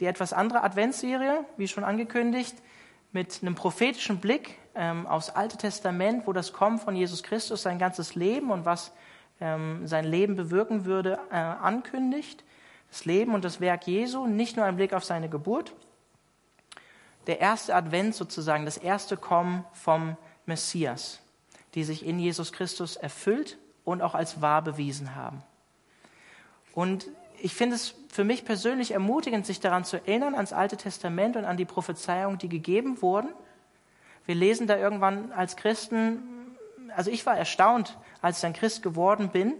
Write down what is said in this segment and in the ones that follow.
Die etwas andere Adventsserie, wie schon angekündigt, mit einem prophetischen Blick ähm, aufs Alte Testament, wo das Kommen von Jesus Christus sein ganzes Leben und was ähm, sein Leben bewirken würde, äh, ankündigt. Das Leben und das Werk Jesu, nicht nur ein Blick auf seine Geburt. Der erste Advent sozusagen, das erste Kommen vom Messias, die sich in Jesus Christus erfüllt und auch als wahr bewiesen haben. Und ich finde es für mich persönlich ermutigend, sich daran zu erinnern, ans Alte Testament und an die Prophezeiungen, die gegeben wurden. Wir lesen da irgendwann als Christen, also ich war erstaunt, als ich ein Christ geworden bin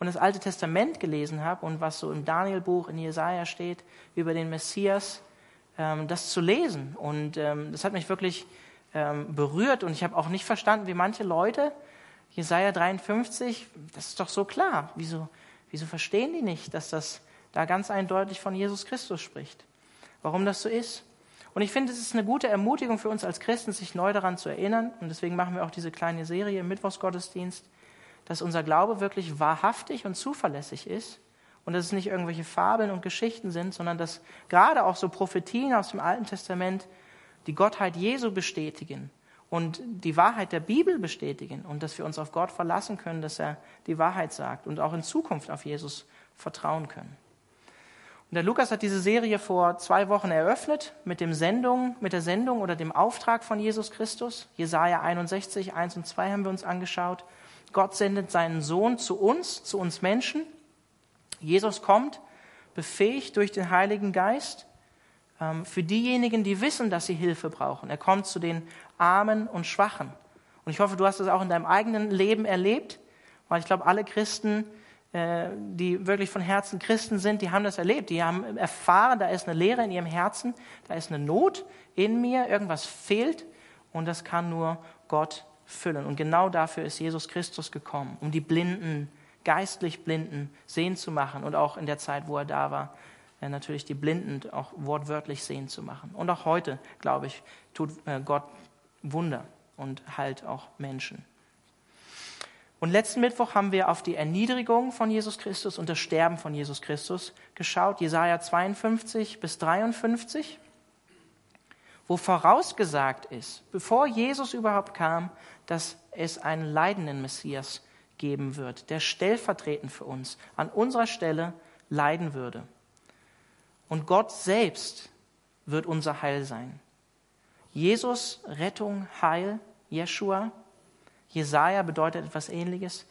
und das Alte Testament gelesen habe und was so im Danielbuch, in Jesaja steht, über den Messias, ähm, das zu lesen. Und ähm, das hat mich wirklich ähm, berührt und ich habe auch nicht verstanden, wie manche Leute, Jesaja 53, das ist doch so klar. Wieso, wieso verstehen die nicht, dass das da ganz eindeutig von Jesus Christus spricht? Warum das so ist? Und ich finde, es ist eine gute Ermutigung für uns als Christen, sich neu daran zu erinnern. Und deswegen machen wir auch diese kleine Serie im Mittwochsgottesdienst, dass unser Glaube wirklich wahrhaftig und zuverlässig ist und dass es nicht irgendwelche Fabeln und Geschichten sind, sondern dass gerade auch so Prophetien aus dem Alten Testament die Gottheit Jesu bestätigen und die Wahrheit der Bibel bestätigen und dass wir uns auf Gott verlassen können, dass er die Wahrheit sagt und auch in Zukunft auf Jesus vertrauen können. Und der Lukas hat diese Serie vor zwei Wochen eröffnet mit, dem Sendung, mit der Sendung oder dem Auftrag von Jesus Christus. Jesaja 61, 1 und 2 haben wir uns angeschaut. Gott sendet seinen Sohn zu uns, zu uns Menschen. Jesus kommt, befähigt durch den Heiligen Geist für diejenigen, die wissen, dass sie Hilfe brauchen. Er kommt zu den Armen und Schwachen. Und ich hoffe, du hast das auch in deinem eigenen Leben erlebt, weil ich glaube, alle Christen, äh, die wirklich von Herzen Christen sind, die haben das erlebt. Die haben erfahren, da ist eine Leere in ihrem Herzen, da ist eine Not in mir, irgendwas fehlt und das kann nur Gott füllen. Und genau dafür ist Jesus Christus gekommen, um die Blinden, geistlich Blinden sehen zu machen und auch in der Zeit, wo er da war, natürlich die Blinden auch wortwörtlich sehen zu machen. Und auch heute, glaube ich, tut äh, Gott Wunder und heilt auch Menschen. Und letzten Mittwoch haben wir auf die Erniedrigung von Jesus Christus und das Sterben von Jesus Christus geschaut, Jesaja 52 bis 53, wo vorausgesagt ist, bevor Jesus überhaupt kam, dass es einen leidenden Messias geben wird, der stellvertretend für uns an unserer Stelle leiden würde. Und Gott selbst wird unser Heil sein. Jesus, Rettung, Heil, Jeshua. Jesaja bedeutet etwas ähnliches.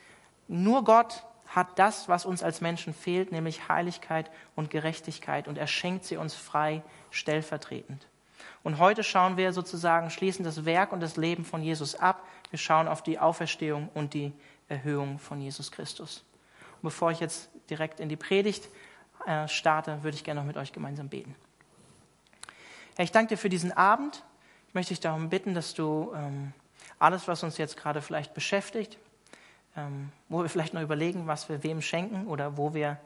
Nur Gott hat das, was uns als Menschen fehlt, nämlich Heiligkeit und Gerechtigkeit. Und er schenkt sie uns frei, stellvertretend. Und heute schauen wir sozusagen, schließen das Werk und das Leben von Jesus ab. Wir schauen auf die Auferstehung und die Erhöhung von Jesus Christus. Und bevor ich jetzt direkt in die Predigt äh, starte, würde ich gerne noch mit euch gemeinsam beten. Herr, ich danke dir für diesen Abend. Ich möchte dich darum bitten, dass du ähm, alles, was uns jetzt gerade vielleicht beschäftigt, ähm, wo wir vielleicht noch überlegen, was wir wem schenken oder wo wir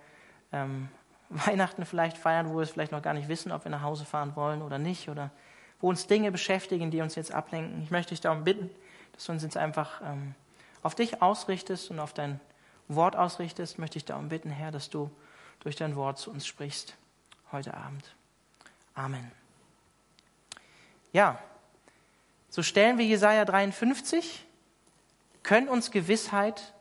ähm, Weihnachten vielleicht feiern, wo wir es vielleicht noch gar nicht wissen, ob wir nach Hause fahren wollen oder nicht, oder wo uns Dinge beschäftigen, die uns jetzt ablenken. Ich möchte dich darum bitten, dass du uns jetzt einfach ähm, auf dich ausrichtest und auf dein Wort ausrichtest. Möchte ich darum bitten, Herr, dass du durch dein Wort zu uns sprichst heute Abend. Amen. Ja, so stellen wir Jesaja 53, können uns Gewissheit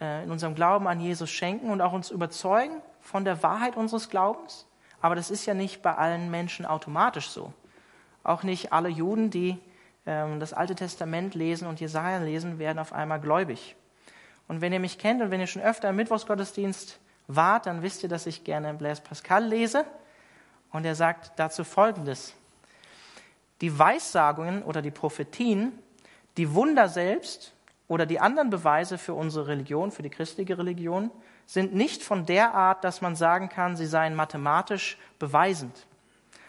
äh, in unserem Glauben an Jesus schenken und auch uns überzeugen von der Wahrheit unseres Glaubens. Aber das ist ja nicht bei allen Menschen automatisch so. Auch nicht alle Juden, die ähm, das Alte Testament lesen und Jesaja lesen, werden auf einmal gläubig. Und wenn ihr mich kennt und wenn ihr schon öfter im Mittwochsgottesdienst wart, dann wisst ihr, dass ich gerne Blaise Pascal lese. Und er sagt dazu Folgendes. Die Weissagungen oder die Prophetien, die Wunder selbst oder die anderen Beweise für unsere Religion, für die christliche Religion, sind nicht von der Art, dass man sagen kann, sie seien mathematisch beweisend.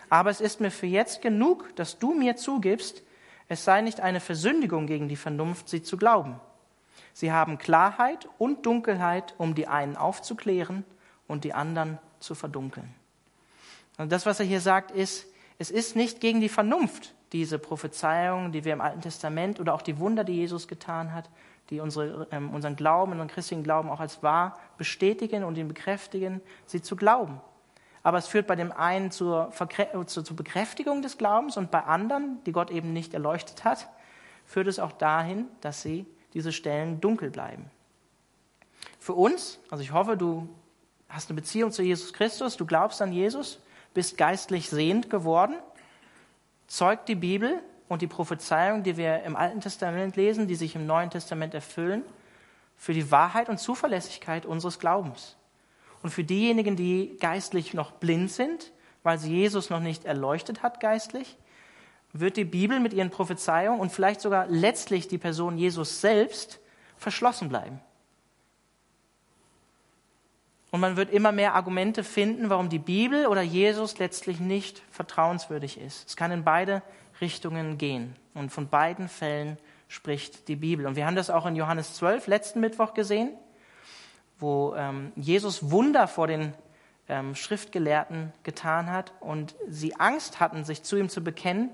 Aber es ist mir für jetzt genug, dass du mir zugibst, es sei nicht eine Versündigung gegen die Vernunft, sie zu glauben. Sie haben Klarheit und Dunkelheit, um die einen aufzuklären und die anderen zu verdunkeln. Und das, was er hier sagt, ist, es ist nicht gegen die Vernunft, diese Prophezeiungen, die wir im Alten Testament oder auch die Wunder, die Jesus getan hat, die unsere, ähm, unseren Glauben, unseren christlichen Glauben auch als wahr bestätigen und ihn bekräftigen, sie zu glauben. aber es führt bei dem einen zur, zur, zur Bekräftigung des Glaubens und bei anderen, die Gott eben nicht erleuchtet hat, führt es auch dahin, dass sie diese Stellen dunkel bleiben. Für uns, also ich hoffe, du hast eine Beziehung zu Jesus Christus, du glaubst an Jesus, bist geistlich sehend geworden, zeugt die Bibel und die Prophezeiung, die wir im Alten Testament lesen, die sich im Neuen Testament erfüllen, für die Wahrheit und Zuverlässigkeit unseres Glaubens. Und für diejenigen, die geistlich noch blind sind, weil sie Jesus noch nicht erleuchtet hat geistlich, wird die Bibel mit ihren Prophezeiungen und vielleicht sogar letztlich die Person Jesus selbst verschlossen bleiben. Und man wird immer mehr Argumente finden, warum die Bibel oder Jesus letztlich nicht vertrauenswürdig ist. Es kann in beide Richtungen gehen. Und von beiden Fällen spricht die Bibel. Und wir haben das auch in Johannes 12 letzten Mittwoch gesehen, wo ähm, Jesus Wunder vor den ähm, Schriftgelehrten getan hat und sie Angst hatten, sich zu ihm zu bekennen,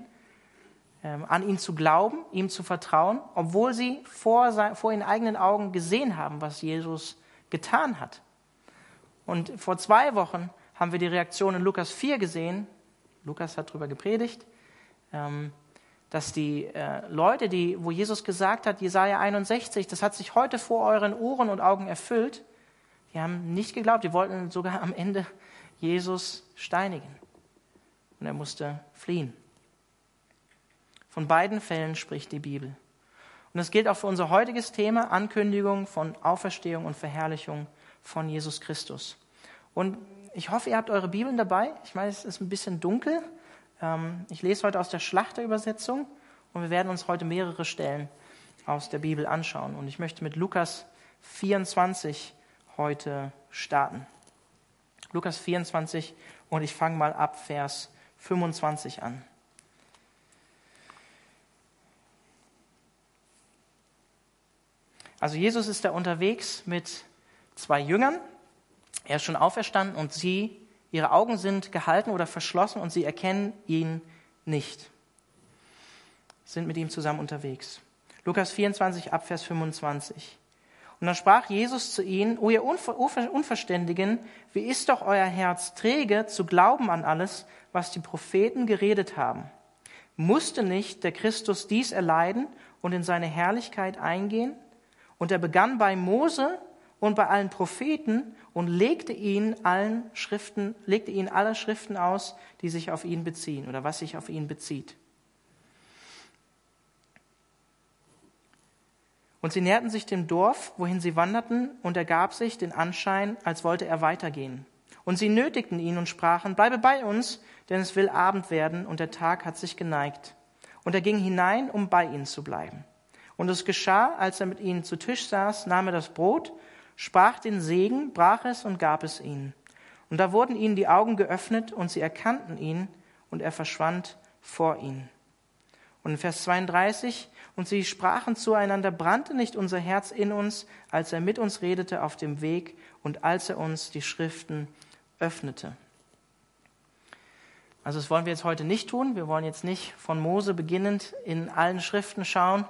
an ihn zu glauben, ihm zu vertrauen, obwohl sie vor, vor ihren eigenen Augen gesehen haben, was Jesus getan hat. Und vor zwei Wochen haben wir die Reaktion in Lukas 4 gesehen. Lukas hat darüber gepredigt, ähm, dass die äh, Leute, die, wo Jesus gesagt hat, Jesaja 61, das hat sich heute vor euren Ohren und Augen erfüllt, die haben nicht geglaubt, die wollten sogar am Ende Jesus steinigen. Und er musste fliehen. Von beiden Fällen spricht die Bibel. Und das gilt auch für unser heutiges Thema, Ankündigung von Auferstehung und Verherrlichung von Jesus Christus. Und ich hoffe, ihr habt eure Bibeln dabei. Ich weiß, es ist ein bisschen dunkel. Ähm, ich lese heute aus der Schlachterübersetzung und wir werden uns heute mehrere Stellen aus der Bibel anschauen. Und ich möchte mit Lukas 24 heute starten. Lukas 24 und ich fange mal ab Vers 25 an. Also Jesus ist da unterwegs mit zwei Jüngern. Er ist schon auferstanden und sie, ihre Augen sind gehalten oder verschlossen und sie erkennen ihn nicht. Sind mit ihm zusammen unterwegs. Lukas 24 ab Vers 25. Und dann sprach Jesus zu ihnen, O ihr Unverständigen, wie ist doch euer Herz träge zu glauben an alles, was die Propheten geredet haben? Musste nicht der Christus dies erleiden und in seine Herrlichkeit eingehen? Und er begann bei Mose und bei allen Propheten und legte ihnen allen Schriften, legte ihnen alle Schriften aus, die sich auf ihn beziehen oder was sich auf ihn bezieht. Und sie näherten sich dem Dorf, wohin sie wanderten, und er gab sich den Anschein, als wollte er weitergehen. Und sie nötigten ihn und sprachen, bleibe bei uns, denn es will Abend werden und der Tag hat sich geneigt. Und er ging hinein, um bei ihnen zu bleiben. Und es geschah, als er mit ihnen zu Tisch saß, nahm er das Brot sprach den Segen, brach es und gab es ihnen. Und da wurden ihnen die Augen geöffnet und sie erkannten ihn und er verschwand vor ihnen. Und in Vers 32, und sie sprachen zueinander, brannte nicht unser Herz in uns, als er mit uns redete auf dem Weg und als er uns die Schriften öffnete. Also das wollen wir jetzt heute nicht tun. Wir wollen jetzt nicht von Mose beginnend in allen Schriften schauen,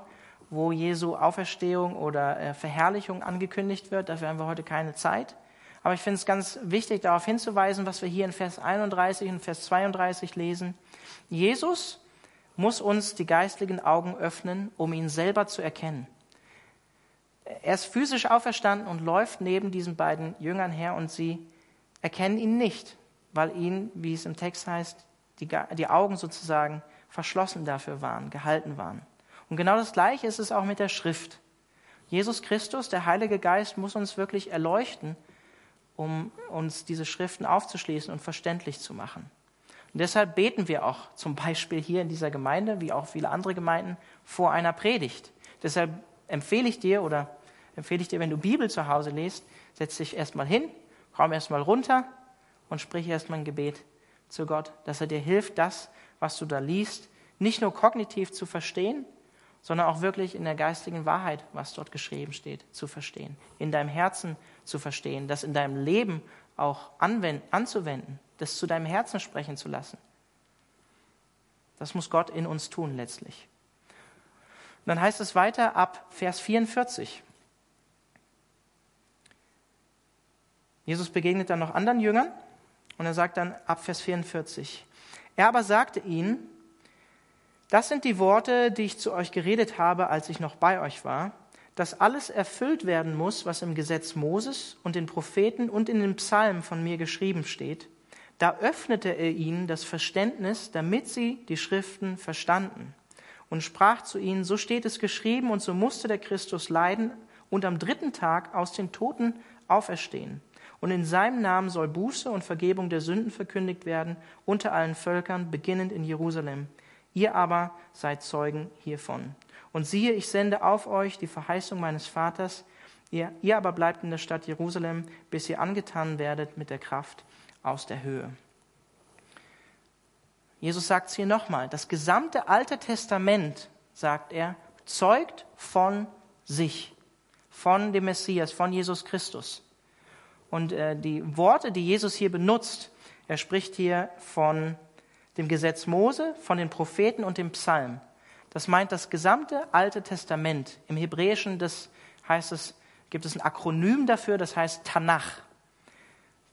wo Jesu Auferstehung oder äh, Verherrlichung angekündigt wird. Dafür haben wir heute keine Zeit. Aber ich finde es ganz wichtig, darauf hinzuweisen, was wir hier in Vers 31 und Vers 32 lesen. Jesus muss uns die geistlichen Augen öffnen, um ihn selber zu erkennen. Er ist physisch auferstanden und läuft neben diesen beiden Jüngern her und sie erkennen ihn nicht, weil ihnen, wie es im Text heißt, die, die Augen sozusagen verschlossen dafür waren, gehalten waren. Und genau das Gleiche ist es auch mit der Schrift. Jesus Christus, der Heilige Geist, muss uns wirklich erleuchten, um uns diese Schriften aufzuschließen und verständlich zu machen. Und deshalb beten wir auch zum Beispiel hier in dieser Gemeinde, wie auch viele andere Gemeinden, vor einer Predigt. Deshalb empfehle ich dir oder empfehle ich dir, wenn du Bibel zu Hause liest, setz dich erstmal hin, komm erstmal runter und sprich erstmal ein Gebet zu Gott, dass er dir hilft, das, was du da liest, nicht nur kognitiv zu verstehen, sondern auch wirklich in der geistigen Wahrheit, was dort geschrieben steht, zu verstehen, in deinem Herzen zu verstehen, das in deinem Leben auch anzuwenden, das zu deinem Herzen sprechen zu lassen. Das muss Gott in uns tun letztlich. Und dann heißt es weiter ab Vers 44. Jesus begegnet dann noch anderen Jüngern Und er sagt dann ab Vers 44, er aber sagte ihnen, das sind die Worte, die ich zu euch geredet habe, als ich noch bei euch war, dass alles erfüllt werden muss, was im Gesetz Moses und den Propheten und in den Psalmen von mir geschrieben steht. Da öffnete er ihnen das Verständnis, damit sie die Schriften verstanden und sprach zu ihnen, so steht es geschrieben und so musste der Christus leiden und am dritten Tag aus den Toten auferstehen. Und in seinem Namen soll Buße und Vergebung der Sünden verkündigt werden unter allen Völkern, beginnend in Jerusalem. Ihr aber seid Zeugen hiervon. Und siehe, ich sende auf euch die Verheißung meines Vaters, ihr, ihr aber bleibt in der Stadt Jerusalem, bis ihr angetan werdet mit der Kraft aus der Höhe. Jesus sagt es hier nochmal, das gesamte Alte Testament, sagt er, zeugt von sich, von dem Messias, von Jesus Christus. Und äh, die Worte, die Jesus hier benutzt, er spricht hier von dem Gesetz Mose, von den Propheten und dem Psalm. Das meint das gesamte Alte Testament. Im Hebräischen das heißt es, gibt es ein Akronym dafür, das heißt Tanach.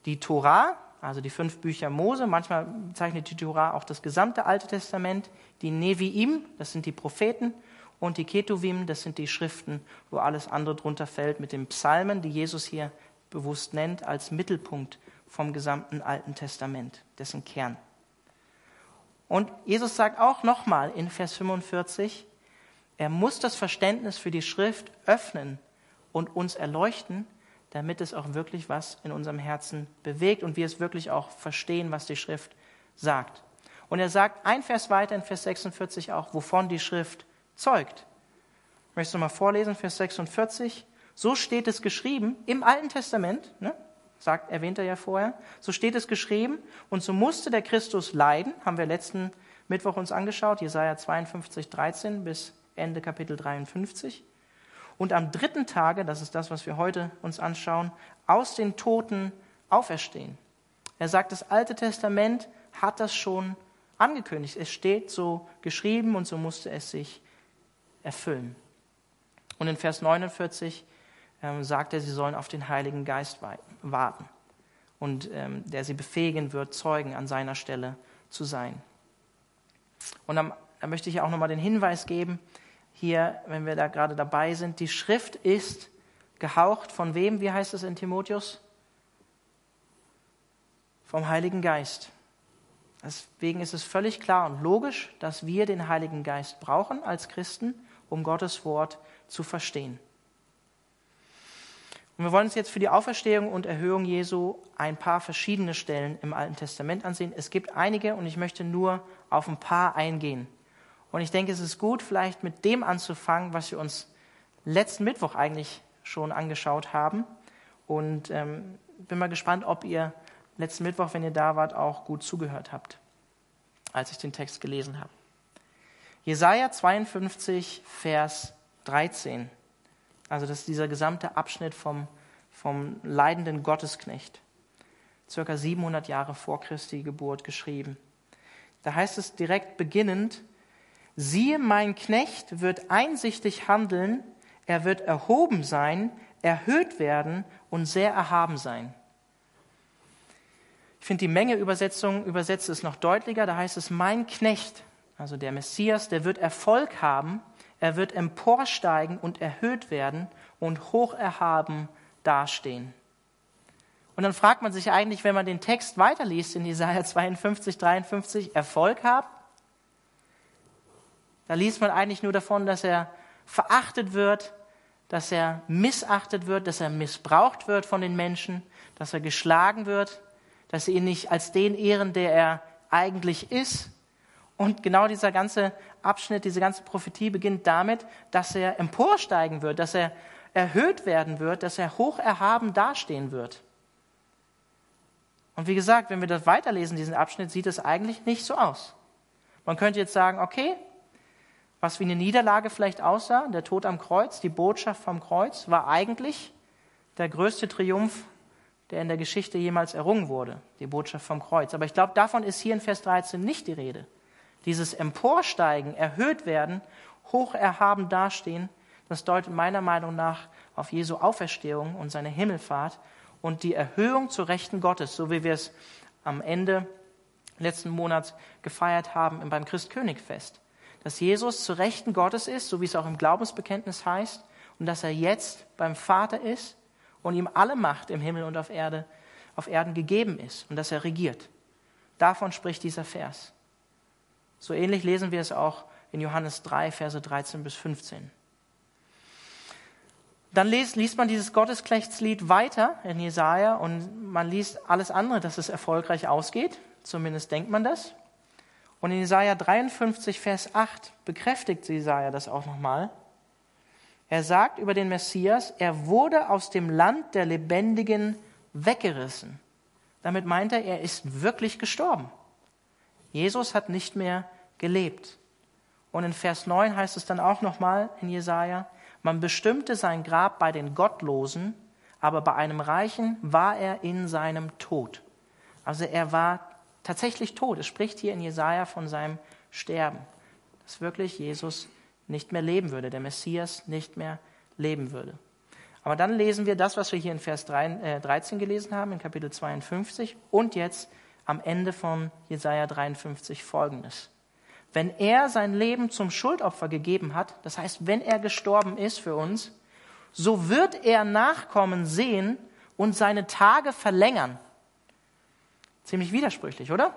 Die Torah, also die fünf Bücher Mose, manchmal bezeichnet die Torah auch das gesamte Alte Testament, die Neviim, das sind die Propheten, und die Ketuvim, das sind die Schriften, wo alles andere drunter fällt, mit den Psalmen, die Jesus hier bewusst nennt, als Mittelpunkt vom gesamten Alten Testament, dessen Kern. Und Jesus sagt auch nochmal in Vers 45, er muss das Verständnis für die Schrift öffnen und uns erleuchten, damit es auch wirklich was in unserem Herzen bewegt und wir es wirklich auch verstehen, was die Schrift sagt. Und er sagt ein Vers weiter in Vers 46 auch, wovon die Schrift zeugt. Möchtest du mal vorlesen, Vers 46? So steht es geschrieben im Alten Testament, ne? Sagt, erwähnt er ja vorher. So steht es geschrieben. Und so musste der Christus leiden, haben wir letzten Mittwoch uns angeschaut, Jesaja 52, 13 bis Ende Kapitel 53 und am dritten Tage, das ist das, was wir heute uns anschauen, aus den Toten auferstehen. Er sagt, das Alte Testament hat das schon angekündigt. Es steht so geschrieben und so musste es sich erfüllen. Und in Vers 49 ähm, sagt er, sie sollen auf den Heiligen Geist warten und ähm, der sie befähigen wird, Zeugen an seiner Stelle zu sein. Und dann, dann möchte ich auch nochmal den Hinweis geben, hier, wenn wir da gerade dabei sind, die Schrift ist gehaucht von wem? Wie heißt es in Timotheus? Vom Heiligen Geist. Deswegen ist es völlig klar und logisch, dass wir den Heiligen Geist brauchen als Christen, um Gottes Wort zu verstehen. Und wir wollen uns jetzt für die Auferstehung und Erhöhung Jesu ein paar verschiedene Stellen im Alten Testament ansehen. Es gibt einige und ich möchte nur auf ein paar eingehen. Und ich denke, es ist gut, vielleicht mit dem anzufangen, was wir uns letzten Mittwoch eigentlich schon angeschaut haben. Und ähm, bin mal gespannt, ob ihr letzten Mittwoch, wenn ihr da wart, auch gut zugehört habt, als ich den Text gelesen habe. Jesaja 52, Vers 13. Also, das ist dieser gesamte Abschnitt vom, vom leidenden Gottesknecht. Circa 700 Jahre vor Christi Geburt geschrieben. Da heißt es direkt beginnend, siehe, mein Knecht wird einsichtig handeln, er wird erhoben sein, erhöht werden und sehr erhaben sein. Ich finde die Menge Übersetzung übersetzt es noch deutlicher. Da heißt es, mein Knecht, also der Messias, der wird Erfolg haben, er wird emporsteigen und erhöht werden und hoch erhaben dastehen. Und dann fragt man sich eigentlich, wenn man den Text weiterliest in Jesaja 52, 53, Erfolg haben? Da liest man eigentlich nur davon, dass er verachtet wird, dass er missachtet wird, dass er missbraucht wird von den Menschen, dass er geschlagen wird, dass sie ihn nicht als den ehren, der er eigentlich ist. Und genau dieser ganze Abschnitt, diese ganze Prophetie beginnt damit, dass er emporsteigen wird, dass er erhöht werden wird, dass er hoch erhaben dastehen wird. Und wie gesagt, wenn wir das weiterlesen, diesen Abschnitt, sieht es eigentlich nicht so aus. Man könnte jetzt sagen, okay, was wie eine Niederlage vielleicht aussah, der Tod am Kreuz, die Botschaft vom Kreuz, war eigentlich der größte Triumph, der in der Geschichte jemals errungen wurde, die Botschaft vom Kreuz. Aber ich glaube, davon ist hier in Vers 13 nicht die Rede. Dieses Emporsteigen, erhöht werden, hoch erhaben dastehen, das deutet meiner Meinung nach auf Jesu Auferstehung und seine Himmelfahrt und die Erhöhung zur Rechten Gottes, so wie wir es am Ende letzten Monats gefeiert haben beim Christkönigfest. Dass Jesus zu Rechten Gottes ist, so wie es auch im Glaubensbekenntnis heißt, und dass er jetzt beim Vater ist und ihm alle Macht im Himmel und auf Erde, auf Erden gegeben ist und dass er regiert. Davon spricht dieser Vers. So ähnlich lesen wir es auch in Johannes 3, Verse 13 bis 15. Dann liest, liest man dieses Gottesklechtslied weiter in Jesaja und man liest alles andere, dass es erfolgreich ausgeht. Zumindest denkt man das. Und in Jesaja 53, Vers 8 bekräftigt Jesaja das auch nochmal. Er sagt über den Messias, er wurde aus dem Land der Lebendigen weggerissen. Damit meint er, er ist wirklich gestorben. Jesus hat nicht mehr gelebt. Und in Vers 9 heißt es dann auch nochmal in Jesaja, man bestimmte sein Grab bei den Gottlosen, aber bei einem Reichen war er in seinem Tod. Also er war tatsächlich tot. Es spricht hier in Jesaja von seinem Sterben, dass wirklich Jesus nicht mehr leben würde, der Messias nicht mehr leben würde. Aber dann lesen wir das, was wir hier in Vers 13 äh, gelesen haben, in Kapitel 52 und jetzt am Ende von Jesaja 53 folgendes. Wenn er sein Leben zum Schuldopfer gegeben hat, das heißt, wenn er gestorben ist für uns, so wird er Nachkommen sehen und seine Tage verlängern. Ziemlich widersprüchlich, oder?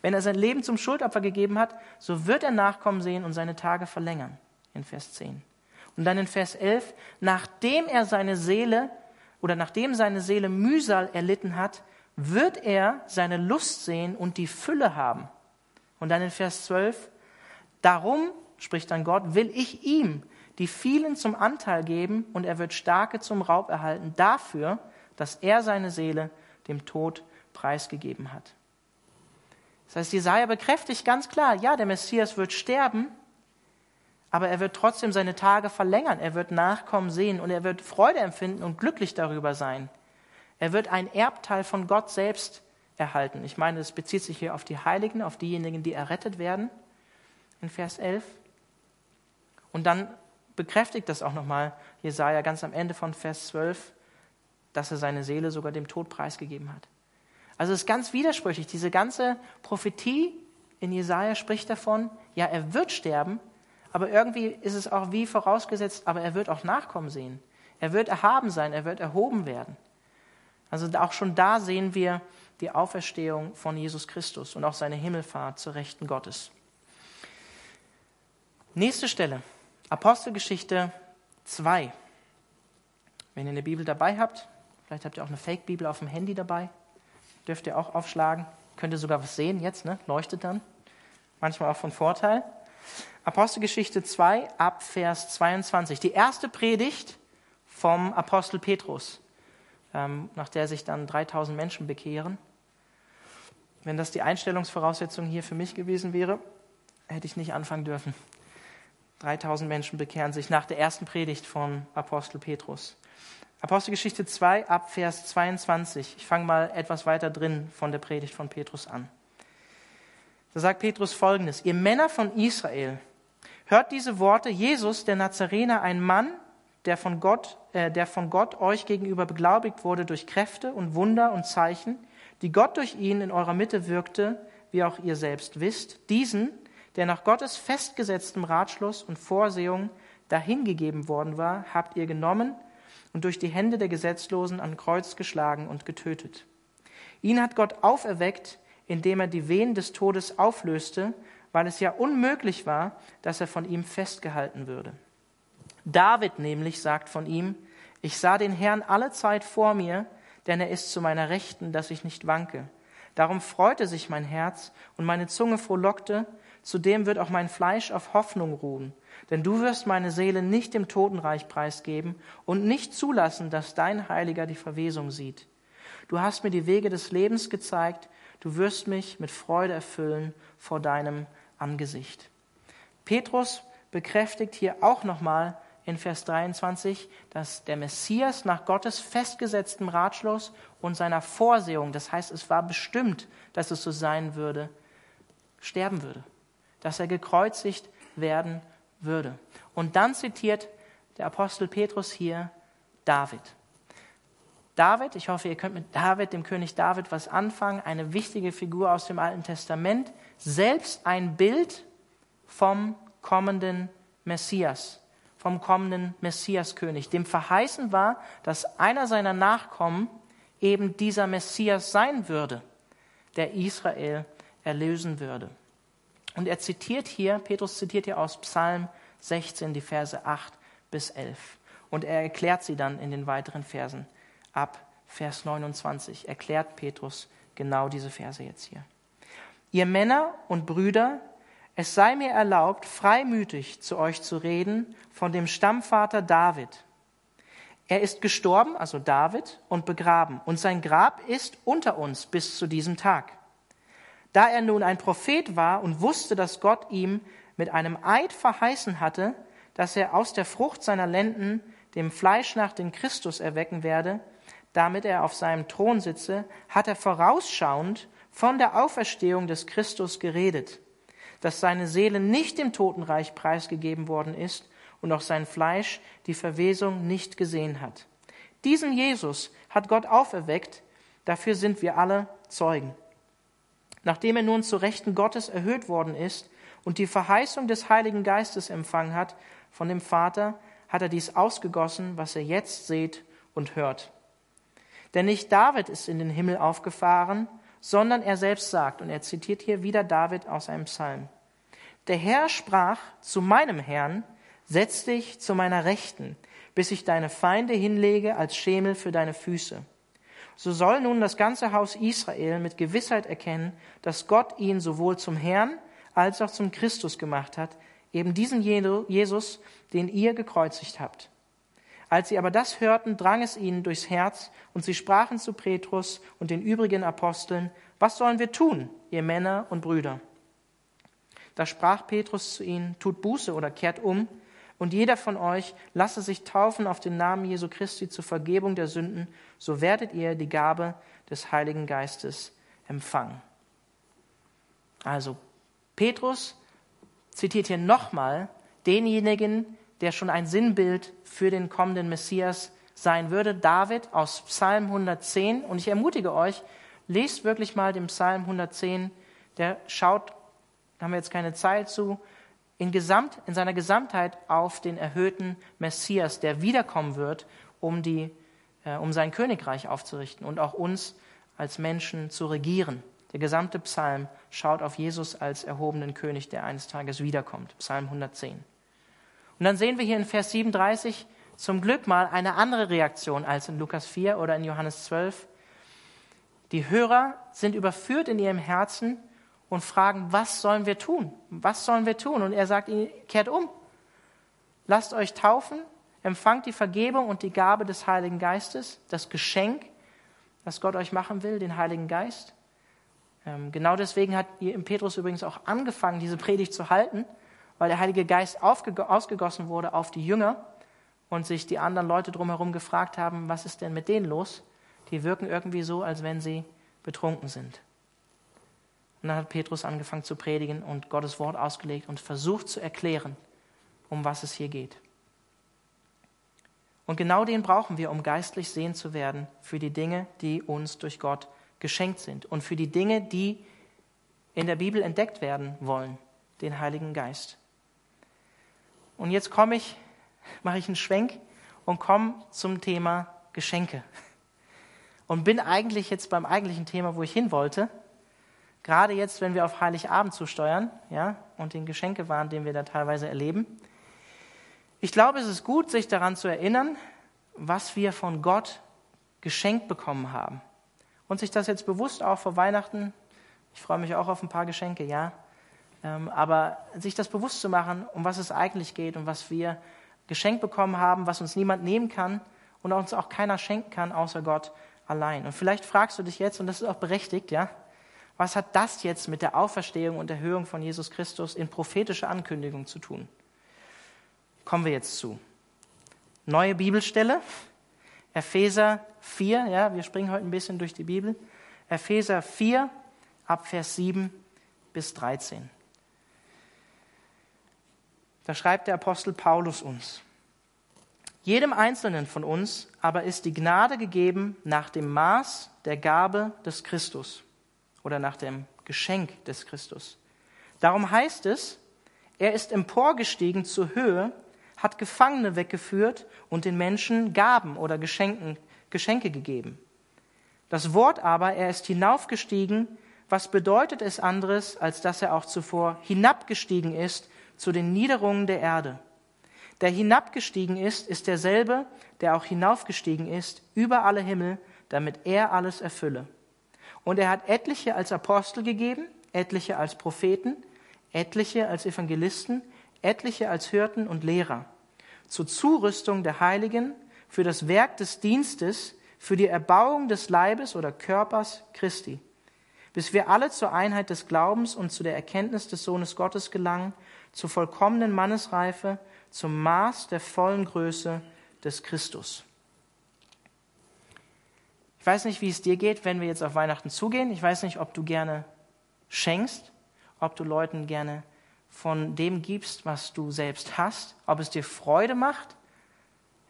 Wenn er sein Leben zum Schuldopfer gegeben hat, so wird er Nachkommen sehen und seine Tage verlängern. In Vers 10. Und dann in Vers 11, nachdem er seine Seele oder nachdem seine Seele Mühsal erlitten hat, wird er seine Lust sehen und die Fülle haben. Und dann in Vers 12, darum, spricht dann Gott, will ich ihm die vielen zum Anteil geben und er wird Starke zum Raub erhalten dafür, dass er seine Seele dem Tod preisgegeben hat. Das heißt, Jesaja bekräftigt ganz klar, ja, der Messias wird sterben, aber er wird trotzdem seine Tage verlängern. Er wird Nachkommen sehen und er wird Freude empfinden und glücklich darüber sein. Er wird ein Erbteil von Gott selbst erhalten. Ich meine, es bezieht sich hier auf die Heiligen, auf diejenigen, die errettet werden, in Vers 11. Und dann bekräftigt das auch nochmal Jesaja ganz am Ende von Vers 12, dass er seine Seele sogar dem Tod preisgegeben hat. Also es ist ganz widersprüchlich. Diese ganze Prophetie in Jesaja spricht davon, ja, er wird sterben, aber irgendwie ist es auch wie vorausgesetzt, aber er wird auch Nachkommen sehen. Er wird erhaben sein, er wird erhoben werden. Also auch schon da sehen wir die Auferstehung von Jesus Christus und auch seine Himmelfahrt zur Rechten Gottes. Nächste Stelle, Apostelgeschichte 2. Wenn ihr eine Bibel dabei habt, vielleicht habt ihr auch eine Fake-Bibel auf dem Handy dabei, dürft ihr auch aufschlagen. Könnt ihr sogar was sehen jetzt, ne? leuchtet dann. Manchmal auch von Vorteil. Apostelgeschichte 2 ab Vers 22. Die erste Predigt vom Apostel Petrus, nach der sich dann 3000 Menschen bekehren. Wenn das die Einstellungsvoraussetzung hier für mich gewesen wäre, hätte ich nicht anfangen dürfen. 3000 Menschen bekehren sich nach der ersten Predigt von Apostel Petrus. Apostelgeschichte 2 ab Vers 22. Ich fange mal etwas weiter drin von der Predigt von Petrus an. Da sagt Petrus folgendes, ihr Männer von Israel, hört diese Worte, Jesus, der Nazarener, ein Mann, der von Gott, äh, der von Gott euch gegenüber beglaubigt wurde durch Kräfte und Wunder und Zeichen, die Gott durch ihn in eurer Mitte wirkte, wie auch ihr selbst wisst, diesen, der nach Gottes festgesetztem Ratschluss und Vorsehung dahingegeben worden war, habt ihr genommen und durch die Hände der Gesetzlosen an Kreuz geschlagen und getötet. Ihn hat Gott auferweckt, indem er die Wehen des Todes auflöste, weil es ja unmöglich war, dass er von ihm festgehalten würde. David nämlich sagt von ihm, ich sah den Herrn alle Zeit vor mir, denn er ist zu meiner Rechten, dass ich nicht wanke. Darum freute sich mein Herz und meine Zunge frohlockte, zudem wird auch mein Fleisch auf Hoffnung ruhen, denn du wirst meine Seele nicht dem Totenreich preisgeben und nicht zulassen, dass dein Heiliger die Verwesung sieht. Du hast mir die Wege des Lebens gezeigt, du wirst mich mit Freude erfüllen vor deinem Angesicht. Petrus bekräftigt hier auch nochmal in Vers 23, dass der Messias nach Gottes festgesetztem Ratschluss und seiner Vorsehung, das heißt, es war bestimmt, dass es so sein würde, sterben würde, dass er gekreuzigt werden würde. Und dann zitiert der Apostel Petrus hier David. David, ich hoffe, ihr könnt mit David, dem König David, was anfangen, eine wichtige Figur aus dem Alten Testament, selbst ein Bild vom kommenden Messias, vom kommenden Messiaskönig, dem verheißen war, dass einer seiner Nachkommen eben dieser Messias sein würde, der Israel erlösen würde. Und er zitiert hier, Petrus zitiert hier aus Psalm 16 die Verse 8 bis 11. Und er erklärt sie dann in den weiteren Versen ab Vers 29 erklärt Petrus genau diese Verse jetzt hier. Ihr Männer und Brüder, es sei mir erlaubt, freimütig zu euch zu reden von dem Stammvater David. Er ist gestorben, also David, und begraben, und sein Grab ist unter uns bis zu diesem Tag. Da er nun ein Prophet war und wusste, dass Gott ihm mit einem Eid verheißen hatte, dass er aus der Frucht seiner Lenden dem Fleisch nach den Christus erwecken werde, damit er auf seinem Thron sitze, hat er vorausschauend von der Auferstehung des Christus geredet, dass seine Seele nicht dem Totenreich preisgegeben worden ist und auch sein Fleisch die Verwesung nicht gesehen hat. Diesen Jesus hat Gott auferweckt, dafür sind wir alle Zeugen. Nachdem er nun zu Rechten Gottes erhöht worden ist und die Verheißung des Heiligen Geistes empfangen hat von dem Vater, hat er dies ausgegossen, was er jetzt seht und hört. Denn nicht David ist in den Himmel aufgefahren, sondern er selbst sagt, und er zitiert hier wieder David aus einem Psalm, der Herr sprach zu meinem Herrn, setz dich zu meiner Rechten, bis ich deine Feinde hinlege als Schemel für deine Füße. So soll nun das ganze Haus Israel mit Gewissheit erkennen, dass Gott ihn sowohl zum Herrn als auch zum Christus gemacht hat, eben diesen Jesus, den ihr gekreuzigt habt. Als sie aber das hörten, drang es ihnen durchs Herz, und sie sprachen zu Petrus und den übrigen Aposteln, was sollen wir tun, ihr Männer und Brüder? Da sprach Petrus zu ihnen, tut Buße oder kehrt um, und jeder von euch lasse sich taufen auf den Namen Jesu Christi zur Vergebung der Sünden, so werdet ihr die Gabe des Heiligen Geistes empfangen. Also, Petrus zitiert hier nochmal denjenigen, der schon ein Sinnbild für den kommenden Messias sein würde, David aus Psalm 110. Und ich ermutige euch, lest wirklich mal den Psalm 110. Der schaut, haben wir jetzt keine Zeit zu, in, Gesamt, in seiner Gesamtheit auf den erhöhten Messias, der wiederkommen wird, um, die, äh, um sein Königreich aufzurichten und auch uns als Menschen zu regieren. Der gesamte Psalm schaut auf Jesus als erhobenen König, der eines Tages wiederkommt. Psalm 110. Und dann sehen wir hier in Vers 37 zum Glück mal eine andere Reaktion als in Lukas 4 oder in Johannes 12. Die Hörer sind überführt in ihrem Herzen und fragen, was sollen wir tun? Was sollen wir tun? Und er sagt ihnen, kehrt um. Lasst euch taufen, empfangt die Vergebung und die Gabe des Heiligen Geistes, das Geschenk, das Gott euch machen will, den Heiligen Geist. Ähm, genau deswegen hat Petrus übrigens auch angefangen, diese Predigt zu halten, weil der Heilige Geist ausgegossen wurde auf die Jünger und sich die anderen Leute drumherum gefragt haben, was ist denn mit denen los? Die wirken irgendwie so, als wenn sie betrunken sind. Und dann hat Petrus angefangen zu predigen und Gottes Wort ausgelegt und versucht zu erklären, um was es hier geht. Und genau den brauchen wir, um geistlich sehen zu werden für die Dinge, die uns durch Gott geschenkt sind und für die Dinge, die in der Bibel entdeckt werden wollen, den Heiligen Geist. Und jetzt komme ich, mache ich einen Schwenk und komme zum Thema Geschenke. Und bin eigentlich jetzt beim eigentlichen Thema, wo ich hin wollte. Gerade jetzt, wenn wir auf Heiligabend zusteuern, ja, und den Geschenkewahn, den wir da teilweise erleben. Ich glaube, es ist gut, sich daran zu erinnern, was wir von Gott geschenkt bekommen haben. Und sich das jetzt bewusst auch vor Weihnachten, ich freue mich auch auf ein paar Geschenke, ja, aber sich das bewusst zu machen, um was es eigentlich geht und was wir geschenkt bekommen haben, was uns niemand nehmen kann und uns auch keiner schenken kann, außer Gott allein. Und vielleicht fragst du dich jetzt, und das ist auch berechtigt, ja, was hat das jetzt mit der Auferstehung und Erhöhung von Jesus Christus in prophetischer Ankündigung zu tun? Kommen wir jetzt zu. Neue Bibelstelle, Epheser 4, ja, wir springen heute ein bisschen durch die Bibel. Epheser 4 ab Vers 7 bis 13. Da schreibt der Apostel Paulus uns, Jedem Einzelnen von uns aber ist die Gnade gegeben nach dem Maß der Gabe des Christus oder nach dem Geschenk des Christus. Darum heißt es, er ist emporgestiegen zur Höhe, hat Gefangene weggeführt und den Menschen Gaben oder Geschenken, Geschenke gegeben. Das Wort aber, er ist hinaufgestiegen, was bedeutet es anderes, als dass er auch zuvor hinabgestiegen ist zu den Niederungen der Erde? Der hinabgestiegen ist, ist derselbe, der auch hinaufgestiegen ist über alle Himmel, damit er alles erfülle. Und er hat etliche als Apostel gegeben, etliche als Propheten, etliche als Evangelisten, etliche als Hirten und Lehrer, zur Zurüstung der Heiligen, für das Werk des Dienstes, für die Erbauung des Leibes oder Körpers Christi, bis wir alle zur Einheit des Glaubens und zu der Erkenntnis des Sohnes Gottes gelangen, zur vollkommenen Mannesreife, zum Maß der vollen Größe des Christus. Ich weiß nicht, wie es dir geht, wenn wir jetzt auf Weihnachten zugehen. Ich weiß nicht, ob du gerne schenkst, ob du Leuten gerne von dem gibst, was du selbst hast, ob es dir Freude macht,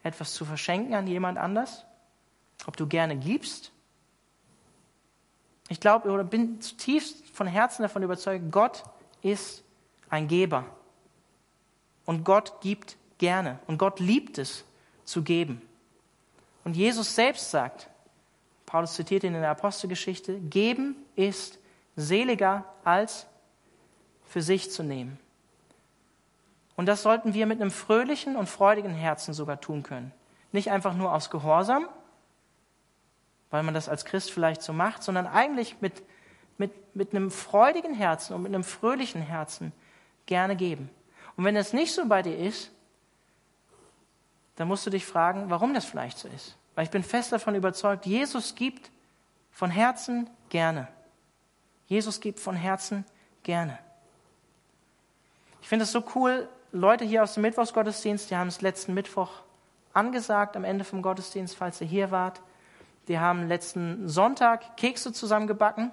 etwas zu verschenken an jemand anders, ob du gerne gibst. Ich glaube oder bin zutiefst von Herzen davon überzeugt, Gott ist ein Geber. Und Gott gibt gerne. Und Gott liebt es zu geben. Und Jesus selbst sagt, Paulus zitiert ihn in der Apostelgeschichte, geben ist seliger als für sich zu nehmen. Und das sollten wir mit einem fröhlichen und freudigen Herzen sogar tun können. Nicht einfach nur aus Gehorsam, weil man das als Christ vielleicht so macht, sondern eigentlich mit, mit, mit einem freudigen Herzen und mit einem fröhlichen Herzen gerne geben. Und wenn das nicht so bei dir ist, dann musst du dich fragen, warum das vielleicht so ist. Weil ich bin fest davon überzeugt, Jesus gibt von Herzen gerne. Jesus gibt von Herzen gerne. Ich finde es so cool, Leute hier aus dem Mittwochsgottesdienst, die haben es letzten Mittwoch angesagt, am Ende vom Gottesdienst, falls ihr hier wart. Die haben letzten Sonntag Kekse zusammengebacken.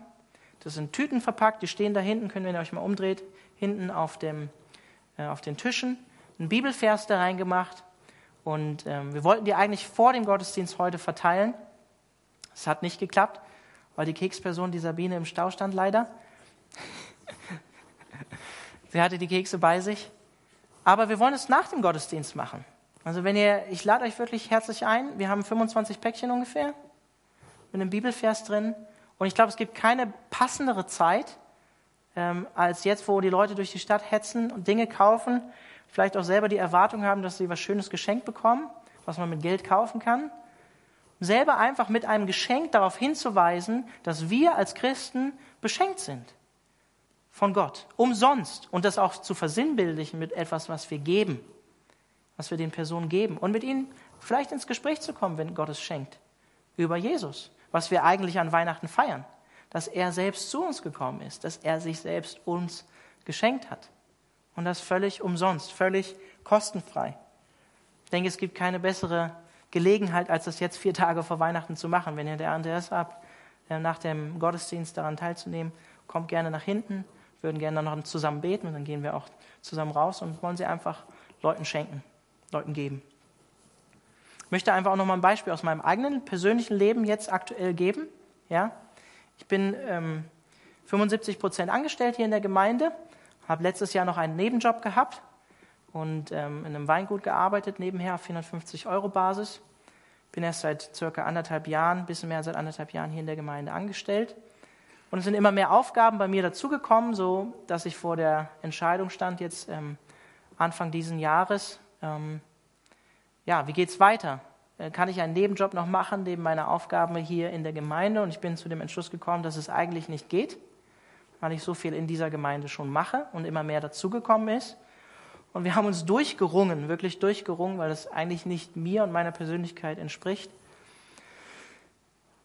Das sind Tüten verpackt, die stehen da hinten, können, wenn ihr euch mal umdreht, hinten auf, dem, äh, auf den Tischen. Ein Bibelvers da reingemacht. Und ähm, wir wollten die eigentlich vor dem Gottesdienst heute verteilen. Es hat nicht geklappt, weil die Keksperson, die Sabine, im Stau stand leider. Sie hatte die Kekse bei sich. Aber wir wollen es nach dem Gottesdienst machen. Also wenn ihr, ich lade euch wirklich herzlich ein. Wir haben 25 Päckchen ungefähr mit einem Bibelvers drin. Und ich glaube, es gibt keine passendere Zeit ähm, als jetzt, wo die Leute durch die Stadt hetzen und Dinge kaufen vielleicht auch selber die Erwartung haben, dass sie was Schönes geschenkt bekommen, was man mit Geld kaufen kann. Selber einfach mit einem Geschenk darauf hinzuweisen, dass wir als Christen beschenkt sind von Gott, umsonst. Und das auch zu versinnbildlichen mit etwas, was wir geben, was wir den Personen geben. Und mit ihnen vielleicht ins Gespräch zu kommen, wenn Gott es schenkt, über Jesus, was wir eigentlich an Weihnachten feiern, dass er selbst zu uns gekommen ist, dass er sich selbst uns geschenkt hat. Und das völlig umsonst, völlig kostenfrei. Ich denke, es gibt keine bessere Gelegenheit, als das jetzt vier Tage vor Weihnachten zu machen. Wenn ihr der Interesse habt, äh, nach dem Gottesdienst daran teilzunehmen, kommt gerne nach hinten, würden gerne dann noch zusammen beten und dann gehen wir auch zusammen raus und wollen sie einfach Leuten schenken, Leuten geben. Ich möchte einfach auch noch mal ein Beispiel aus meinem eigenen persönlichen Leben jetzt aktuell geben. Ja, ich bin ähm, 75 Prozent angestellt hier in der Gemeinde habe letztes Jahr noch einen Nebenjob gehabt und ähm, in einem Weingut gearbeitet, nebenher auf 450 Euro Basis. Bin erst seit circa anderthalb Jahren, ein bisschen mehr als seit anderthalb Jahren hier in der Gemeinde angestellt. Und es sind immer mehr Aufgaben bei mir dazugekommen, so dass ich vor der Entscheidung stand, jetzt ähm, Anfang diesen Jahres, ähm, ja, wie geht's weiter? Äh, kann ich einen Nebenjob noch machen neben meiner Aufgabe hier in der Gemeinde? Und ich bin zu dem Entschluss gekommen, dass es eigentlich nicht geht weil ich so viel in dieser Gemeinde schon mache und immer mehr dazugekommen ist. Und wir haben uns durchgerungen, wirklich durchgerungen, weil das eigentlich nicht mir und meiner Persönlichkeit entspricht,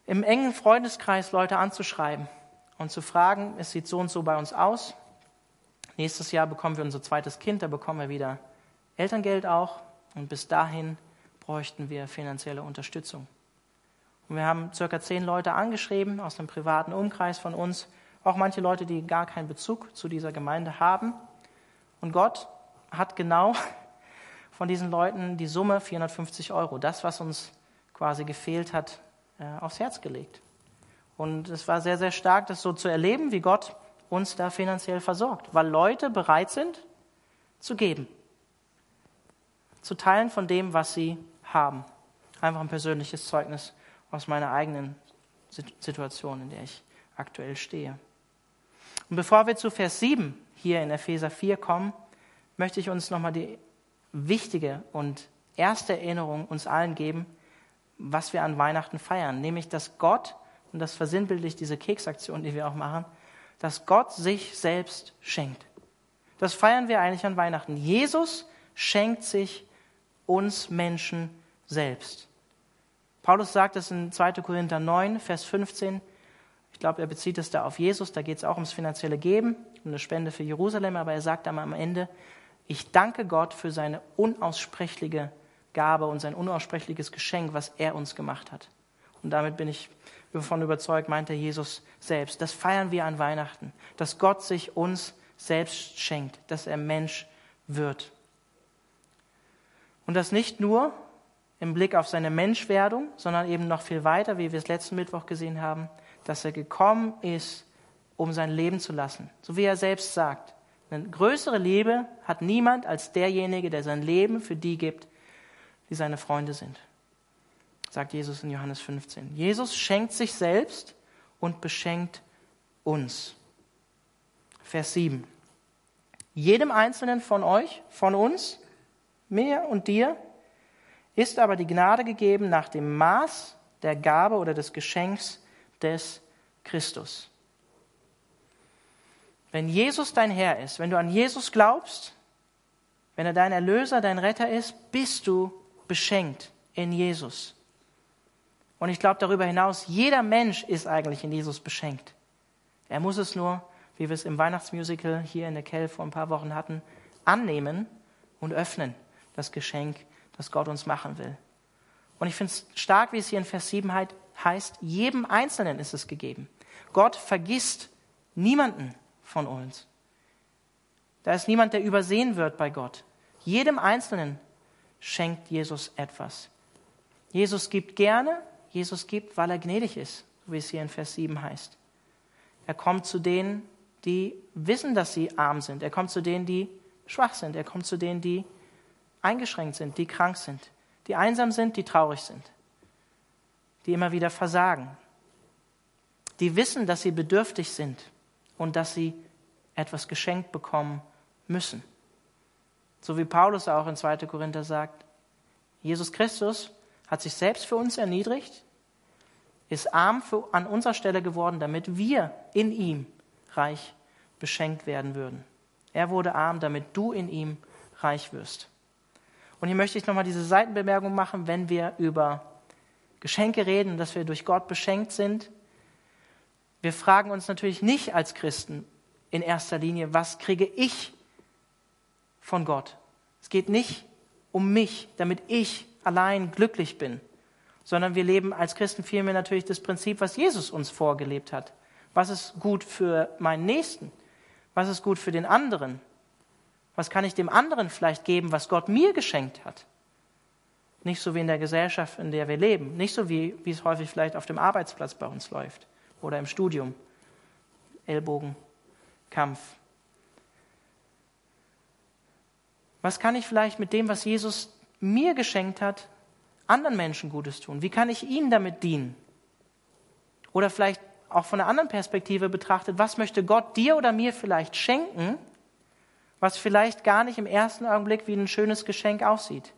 im engen Freundeskreis Leute anzuschreiben und zu fragen, es sieht so und so bei uns aus. Nächstes Jahr bekommen wir unser zweites Kind, da bekommen wir wieder Elterngeld auch. Und bis dahin bräuchten wir finanzielle Unterstützung. Und wir haben circa zehn Leute angeschrieben aus einem privaten Umkreis von uns, auch manche Leute, die gar keinen Bezug zu dieser Gemeinde haben. Und Gott hat genau von diesen Leuten die Summe 450 Euro, das, was uns quasi gefehlt hat, äh, aufs Herz gelegt. Und es war sehr, sehr stark, das so zu erleben, wie Gott uns da finanziell versorgt, weil Leute bereit sind zu geben, zu teilen von dem, was sie haben. Einfach ein persönliches Zeugnis aus meiner eigenen Situation, in der ich aktuell stehe. Und bevor wir zu Vers 7 hier in Epheser 4 kommen, möchte ich uns nochmal die wichtige und erste Erinnerung uns allen geben, was wir an Weihnachten feiern, nämlich dass Gott, und das versinnbildlich diese Keksaktion, die wir auch machen, dass Gott sich selbst schenkt. Das feiern wir eigentlich an Weihnachten. Jesus schenkt sich uns Menschen selbst. Paulus sagt es in 2. Korinther 9, Vers 15. Ich glaube, er bezieht es da auf Jesus. Da geht es auch ums finanzielle Geben, um eine Spende für Jerusalem. Aber er sagt am Ende, ich danke Gott für seine unaussprechliche Gabe und sein unaussprechliches Geschenk, was er uns gemacht hat. Und damit bin ich davon überzeugt, meint der Jesus selbst. Das feiern wir an Weihnachten, dass Gott sich uns selbst schenkt, dass er Mensch wird. Und das nicht nur im Blick auf seine Menschwerdung, sondern eben noch viel weiter, wie wir es letzten Mittwoch gesehen haben, dass er gekommen ist, um sein Leben zu lassen. So wie er selbst sagt. Eine größere Liebe hat niemand als derjenige, der sein Leben für die gibt, die seine Freunde sind. Sagt Jesus in Johannes 15. Jesus schenkt sich selbst und beschenkt uns. Vers 7. Jedem Einzelnen von euch, von uns, mir und dir, ist aber die Gnade gegeben nach dem Maß der Gabe oder des Geschenks des Christus. Wenn Jesus dein Herr ist, wenn du an Jesus glaubst, wenn er dein Erlöser, dein Retter ist, bist du beschenkt in Jesus. Und ich glaube darüber hinaus, jeder Mensch ist eigentlich in Jesus beschenkt. Er muss es nur, wie wir es im Weihnachtsmusical hier in der Kell vor ein paar Wochen hatten, annehmen und öffnen, das Geschenk, das Gott uns machen will. Und ich finde es stark, wie es hier in Vers 7 heißt, jedem Einzelnen ist es gegeben. Gott vergisst niemanden von uns. Da ist niemand, der übersehen wird bei Gott. Jedem Einzelnen schenkt Jesus etwas. Jesus gibt gerne, Jesus gibt, weil er gnädig ist, wie es hier in Vers 7 heißt. Er kommt zu denen, die wissen, dass sie arm sind. Er kommt zu denen, die schwach sind. Er kommt zu denen, die eingeschränkt sind, die krank sind, die einsam sind, die traurig sind, die immer wieder versagen, die wissen, dass sie bedürftig sind und dass sie etwas geschenkt bekommen müssen. So wie Paulus auch in 2. Korinther sagt, Jesus Christus hat sich selbst für uns erniedrigt, ist arm für, an unserer Stelle geworden, damit wir in ihm reich beschenkt werden würden. Er wurde arm, damit du in ihm reich wirst. Und hier möchte ich nochmal diese Seitenbemerkung machen, wenn wir über Geschenke reden, dass wir durch Gott beschenkt sind. Wir fragen uns natürlich nicht als Christen in erster Linie, was kriege ich von Gott? Es geht nicht um mich, damit ich allein glücklich bin, sondern wir leben als Christen vielmehr natürlich das Prinzip, was Jesus uns vorgelebt hat. Was ist gut für meinen Nächsten? Was ist gut für den anderen? Was kann ich dem anderen vielleicht geben, was Gott mir geschenkt hat? Nicht so wie in der Gesellschaft, in der wir leben. Nicht so wie, wie es häufig vielleicht auf dem Arbeitsplatz bei uns läuft oder im Studium. Ellbogenkampf. Was kann ich vielleicht mit dem, was Jesus mir geschenkt hat, anderen Menschen Gutes tun? Wie kann ich ihnen damit dienen? Oder vielleicht auch von einer anderen Perspektive betrachtet, was möchte Gott dir oder mir vielleicht schenken, was vielleicht gar nicht im ersten Augenblick wie ein schönes Geschenk aussieht.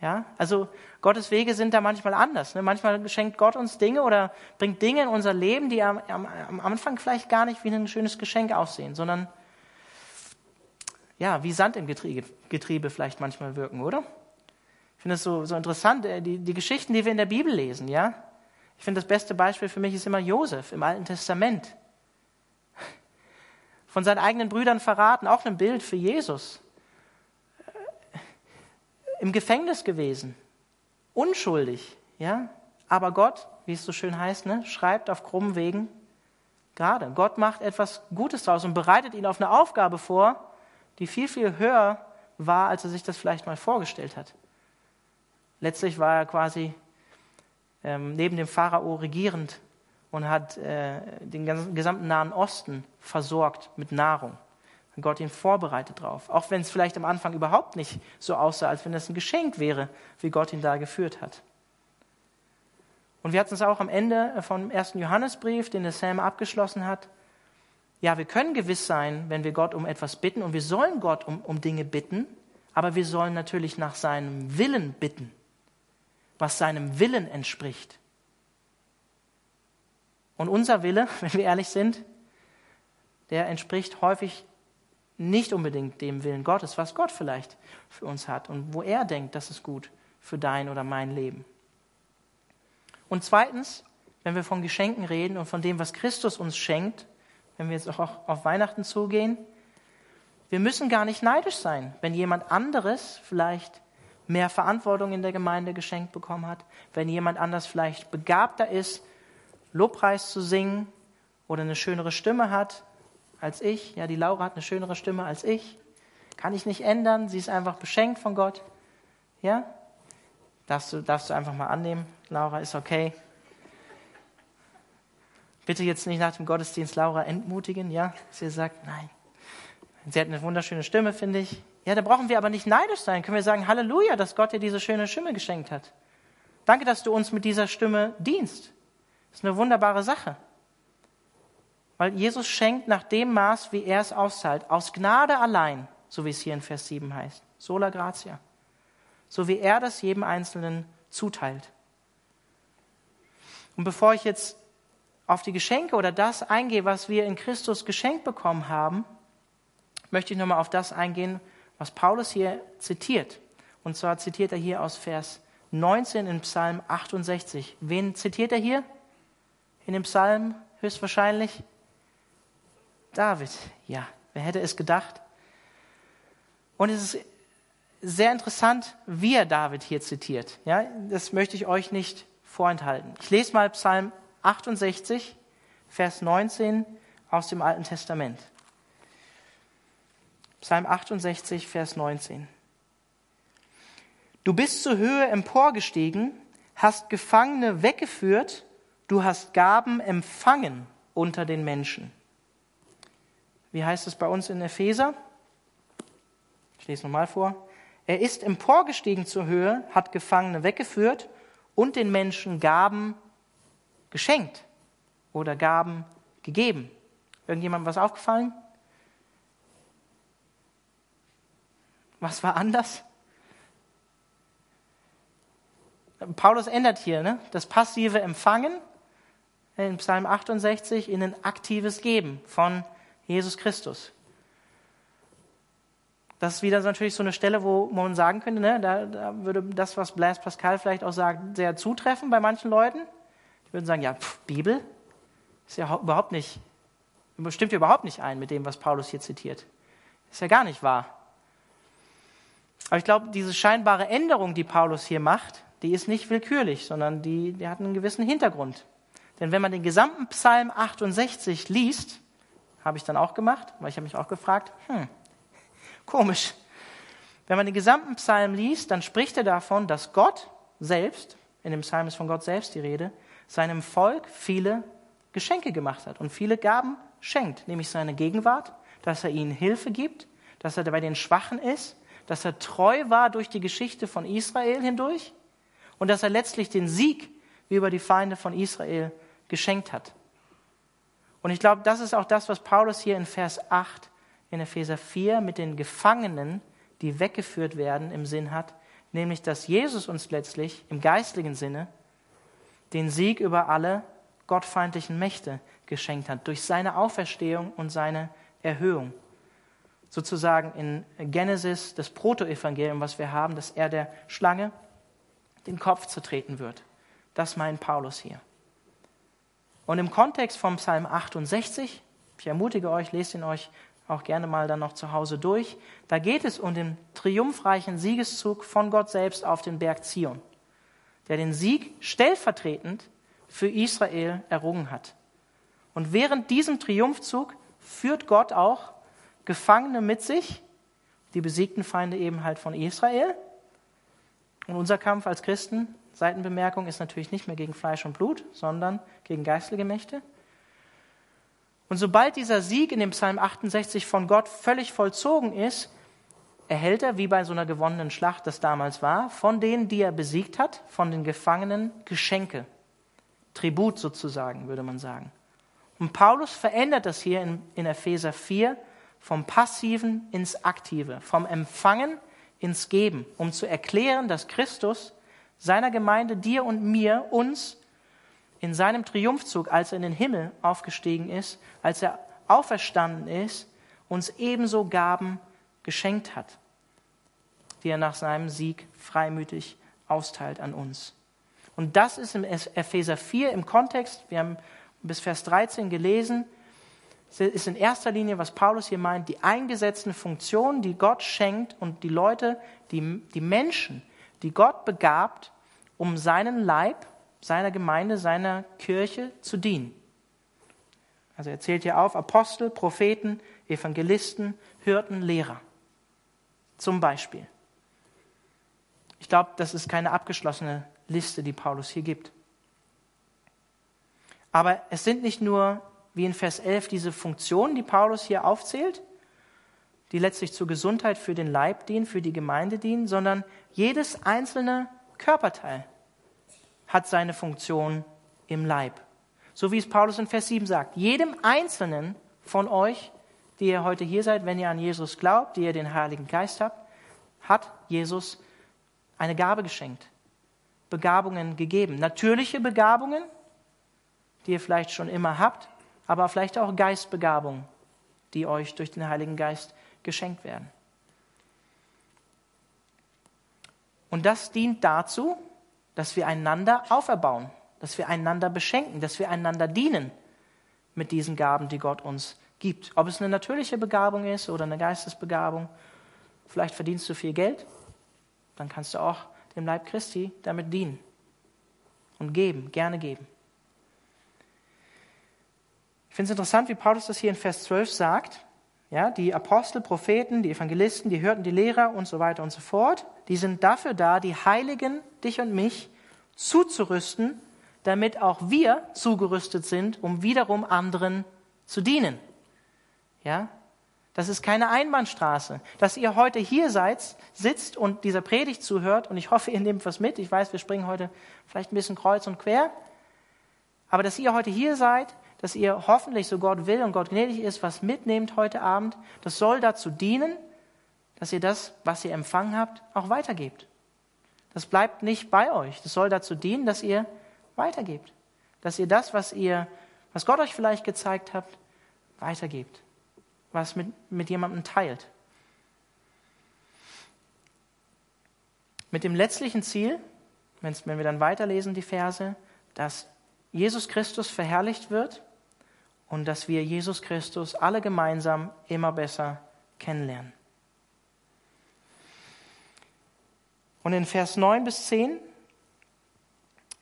Ja, also Gottes Wege sind da manchmal anders. Ne? Manchmal schenkt Gott uns Dinge oder bringt Dinge in unser Leben, die am, am, am Anfang vielleicht gar nicht wie ein schönes Geschenk aussehen, sondern ja, wie Sand im Getriebe, Getriebe vielleicht manchmal wirken, oder? Ich finde es so, so interessant, äh, die, die Geschichten, die wir in der Bibel lesen, ja. Ich finde, das beste Beispiel für mich ist immer Josef im Alten Testament von seinen eigenen Brüdern verraten, auch ein Bild für Jesus. Im Gefängnis gewesen, unschuldig, ja, aber Gott, wie es so schön heißt, ne, schreibt auf krummen Wegen gerade. Gott macht etwas Gutes daraus und bereitet ihn auf eine Aufgabe vor, die viel, viel höher war, als er sich das vielleicht mal vorgestellt hat. Letztlich war er quasi ähm, neben dem Pharao regierend und hat äh, den gesamten Nahen Osten versorgt mit Nahrung. Und Gott ihn vorbereitet drauf. Auch wenn es vielleicht am Anfang überhaupt nicht so aussah, als wenn es ein Geschenk wäre, wie Gott ihn da geführt hat. Und wir hatten es auch am Ende vom ersten Johannesbrief, den der Sam abgeschlossen hat. Ja, wir können gewiss sein, wenn wir Gott um etwas bitten und wir sollen Gott um, um Dinge bitten, aber wir sollen natürlich nach seinem Willen bitten, was seinem Willen entspricht. Und unser Wille, wenn wir ehrlich sind, der entspricht häufig nicht unbedingt dem Willen Gottes, was Gott vielleicht für uns hat und wo er denkt, das ist gut für dein oder mein Leben. Und zweitens, wenn wir von Geschenken reden und von dem, was Christus uns schenkt, wenn wir jetzt auch auf Weihnachten zugehen, wir müssen gar nicht neidisch sein, wenn jemand anderes vielleicht mehr Verantwortung in der Gemeinde geschenkt bekommen hat, wenn jemand anders vielleicht begabter ist, Lobpreis zu singen oder eine schönere Stimme hat als ich. Ja, die Laura hat eine schönere Stimme als ich. Kann ich nicht ändern. Sie ist einfach beschenkt von Gott. Ja? Darfst du, darfst du einfach mal annehmen. Laura ist okay. Bitte jetzt nicht nach dem Gottesdienst Laura entmutigen, ja? Sie sagt, nein. Sie hat eine wunderschöne Stimme, finde ich. Ja, da brauchen wir aber nicht neidisch sein. Können wir sagen, Halleluja, dass Gott dir diese schöne Stimme geschenkt hat. Danke, dass du uns mit dieser Stimme dienst. Das ist eine wunderbare Sache. Weil Jesus schenkt nach dem Maß, wie er es auszahlt, aus Gnade allein, so wie es hier in Vers 7 heißt. Sola gratia. So wie er das jedem Einzelnen zuteilt. Und bevor ich jetzt auf die Geschenke oder das eingehe, was wir in Christus geschenkt bekommen haben, möchte ich nochmal auf das eingehen, was Paulus hier zitiert. Und zwar zitiert er hier aus Vers 19 in Psalm 68. Wen zitiert er hier in dem Psalm höchstwahrscheinlich? David, ja, wer hätte es gedacht? Und es ist sehr interessant, wie er David hier zitiert. Ja, das möchte ich euch nicht vorenthalten. Ich lese mal Psalm 68, Vers 19 aus dem Alten Testament. Psalm 68, Vers 19. Du bist zur Höhe emporgestiegen, hast Gefangene weggeführt, du hast Gaben empfangen unter den Menschen. Wie heißt es bei uns in Epheser? Ich lese nochmal vor. Er ist emporgestiegen zur Höhe, hat Gefangene weggeführt und den Menschen Gaben geschenkt oder Gaben gegeben. Irgendjemandem was aufgefallen? Was war anders? Paulus ändert hier ne? das passive Empfangen in Psalm 68 in ein aktives Geben von Jesus Christus. Das ist wieder natürlich so eine Stelle, wo man sagen könnte, ne, da, da würde das, was Blaise Pascal vielleicht auch sagt, sehr zutreffen bei manchen Leuten. Die würden sagen, ja, pff, Bibel ist ja überhaupt nicht, stimmt ja überhaupt nicht ein mit dem, was Paulus hier zitiert. Ist ja gar nicht wahr. Aber ich glaube, diese scheinbare Änderung, die Paulus hier macht, die ist nicht willkürlich, sondern die, die hat einen gewissen Hintergrund. Denn wenn man den gesamten Psalm 68 liest, habe ich dann auch gemacht, weil ich habe mich auch gefragt, hm, komisch. Wenn man den gesamten Psalm liest, dann spricht er davon, dass Gott selbst, in dem Psalm ist von Gott selbst die Rede, seinem Volk viele Geschenke gemacht hat und viele Gaben schenkt, nämlich seine Gegenwart, dass er ihnen Hilfe gibt, dass er bei den Schwachen ist, dass er treu war durch die Geschichte von Israel hindurch und dass er letztlich den Sieg über die Feinde von Israel geschenkt hat. Und ich glaube, das ist auch das, was Paulus hier in Vers 8 in Epheser 4 mit den Gefangenen, die weggeführt werden, im Sinn hat, nämlich dass Jesus uns letztlich im geistlichen Sinne den Sieg über alle gottfeindlichen Mächte geschenkt hat, durch seine Auferstehung und seine Erhöhung. Sozusagen in Genesis das Protoevangelium, was wir haben, dass er der Schlange den Kopf zertreten wird. Das meint Paulus hier. Und im Kontext vom Psalm 68, ich ermutige euch, lest ihn euch auch gerne mal dann noch zu Hause durch, da geht es um den triumphreichen Siegeszug von Gott selbst auf den Berg Zion, der den Sieg stellvertretend für Israel errungen hat. Und während diesem Triumphzug führt Gott auch Gefangene mit sich, die besiegten Feinde eben halt von Israel. Und unser Kampf als Christen, Seitenbemerkung, ist natürlich nicht mehr gegen Fleisch und Blut, sondern gegen geistliche Mächte. Und sobald dieser Sieg in dem Psalm 68 von Gott völlig vollzogen ist, erhält er, wie bei so einer gewonnenen Schlacht das damals war, von denen, die er besiegt hat, von den Gefangenen Geschenke. Tribut sozusagen, würde man sagen. Und Paulus verändert das hier in, in Epheser 4 vom Passiven ins Aktive, vom Empfangen ins Geben, um zu erklären, dass Christus seiner Gemeinde, dir und mir, uns in seinem Triumphzug, als er in den Himmel aufgestiegen ist, als er auferstanden ist, uns ebenso Gaben geschenkt hat, die er nach seinem Sieg freimütig austeilt an uns. Und das ist im Epheser 4 im Kontext, wir haben bis Vers 13 gelesen, ist in erster Linie, was Paulus hier meint, die eingesetzten Funktionen, die Gott schenkt und die Leute, die, die Menschen, die Gott begabt, um seinen Leib, seiner Gemeinde, seiner Kirche zu dienen. Also er zählt hier auf Apostel, Propheten, Evangelisten, Hirten, Lehrer. Zum Beispiel. Ich glaube, das ist keine abgeschlossene Liste, die Paulus hier gibt. Aber es sind nicht nur, wie in Vers 11, diese Funktionen, die Paulus hier aufzählt, die letztlich zur Gesundheit für den Leib dienen, für die Gemeinde dienen, sondern jedes einzelne Körperteil hat seine Funktion im Leib. So wie es Paulus in Vers 7 sagt. Jedem Einzelnen von euch, die ihr heute hier seid, wenn ihr an Jesus glaubt, die ihr den Heiligen Geist habt, hat Jesus eine Gabe geschenkt, Begabungen gegeben. Natürliche Begabungen, die ihr vielleicht schon immer habt, aber vielleicht auch Geistbegabungen, die euch durch den Heiligen Geist geschenkt werden. Und das dient dazu, dass wir einander auferbauen, dass wir einander beschenken, dass wir einander dienen mit diesen Gaben, die Gott uns gibt. Ob es eine natürliche Begabung ist oder eine Geistesbegabung. Vielleicht verdienst du viel Geld, dann kannst du auch dem Leib Christi damit dienen und geben, gerne geben. Ich finde es interessant, wie Paulus das hier in Vers 12 sagt. Ja, die Apostel, Propheten, die Evangelisten, die Hürden, die Lehrer und so weiter und so fort, die sind dafür da, die Heiligen, dich und mich, zuzurüsten, damit auch wir zugerüstet sind, um wiederum anderen zu dienen. Ja, das ist keine Einbahnstraße. Dass ihr heute hier seid, sitzt und dieser Predigt zuhört, und ich hoffe, ihr nehmt was mit. Ich weiß, wir springen heute vielleicht ein bisschen kreuz und quer. Aber dass ihr heute hier seid, dass ihr hoffentlich, so Gott will und Gott gnädig ist, was mitnehmt heute Abend, das soll dazu dienen, dass ihr das, was ihr empfangen habt, auch weitergebt. Das bleibt nicht bei euch. Das soll dazu dienen, dass ihr weitergebt. Dass ihr das, was ihr, was Gott euch vielleicht gezeigt habt, weitergebt was mit, mit jemandem teilt. Mit dem letztlichen Ziel, wenn wir dann weiterlesen, die Verse, dass Jesus Christus verherrlicht wird und dass wir Jesus Christus alle gemeinsam immer besser kennenlernen. Und in Vers 9 bis 10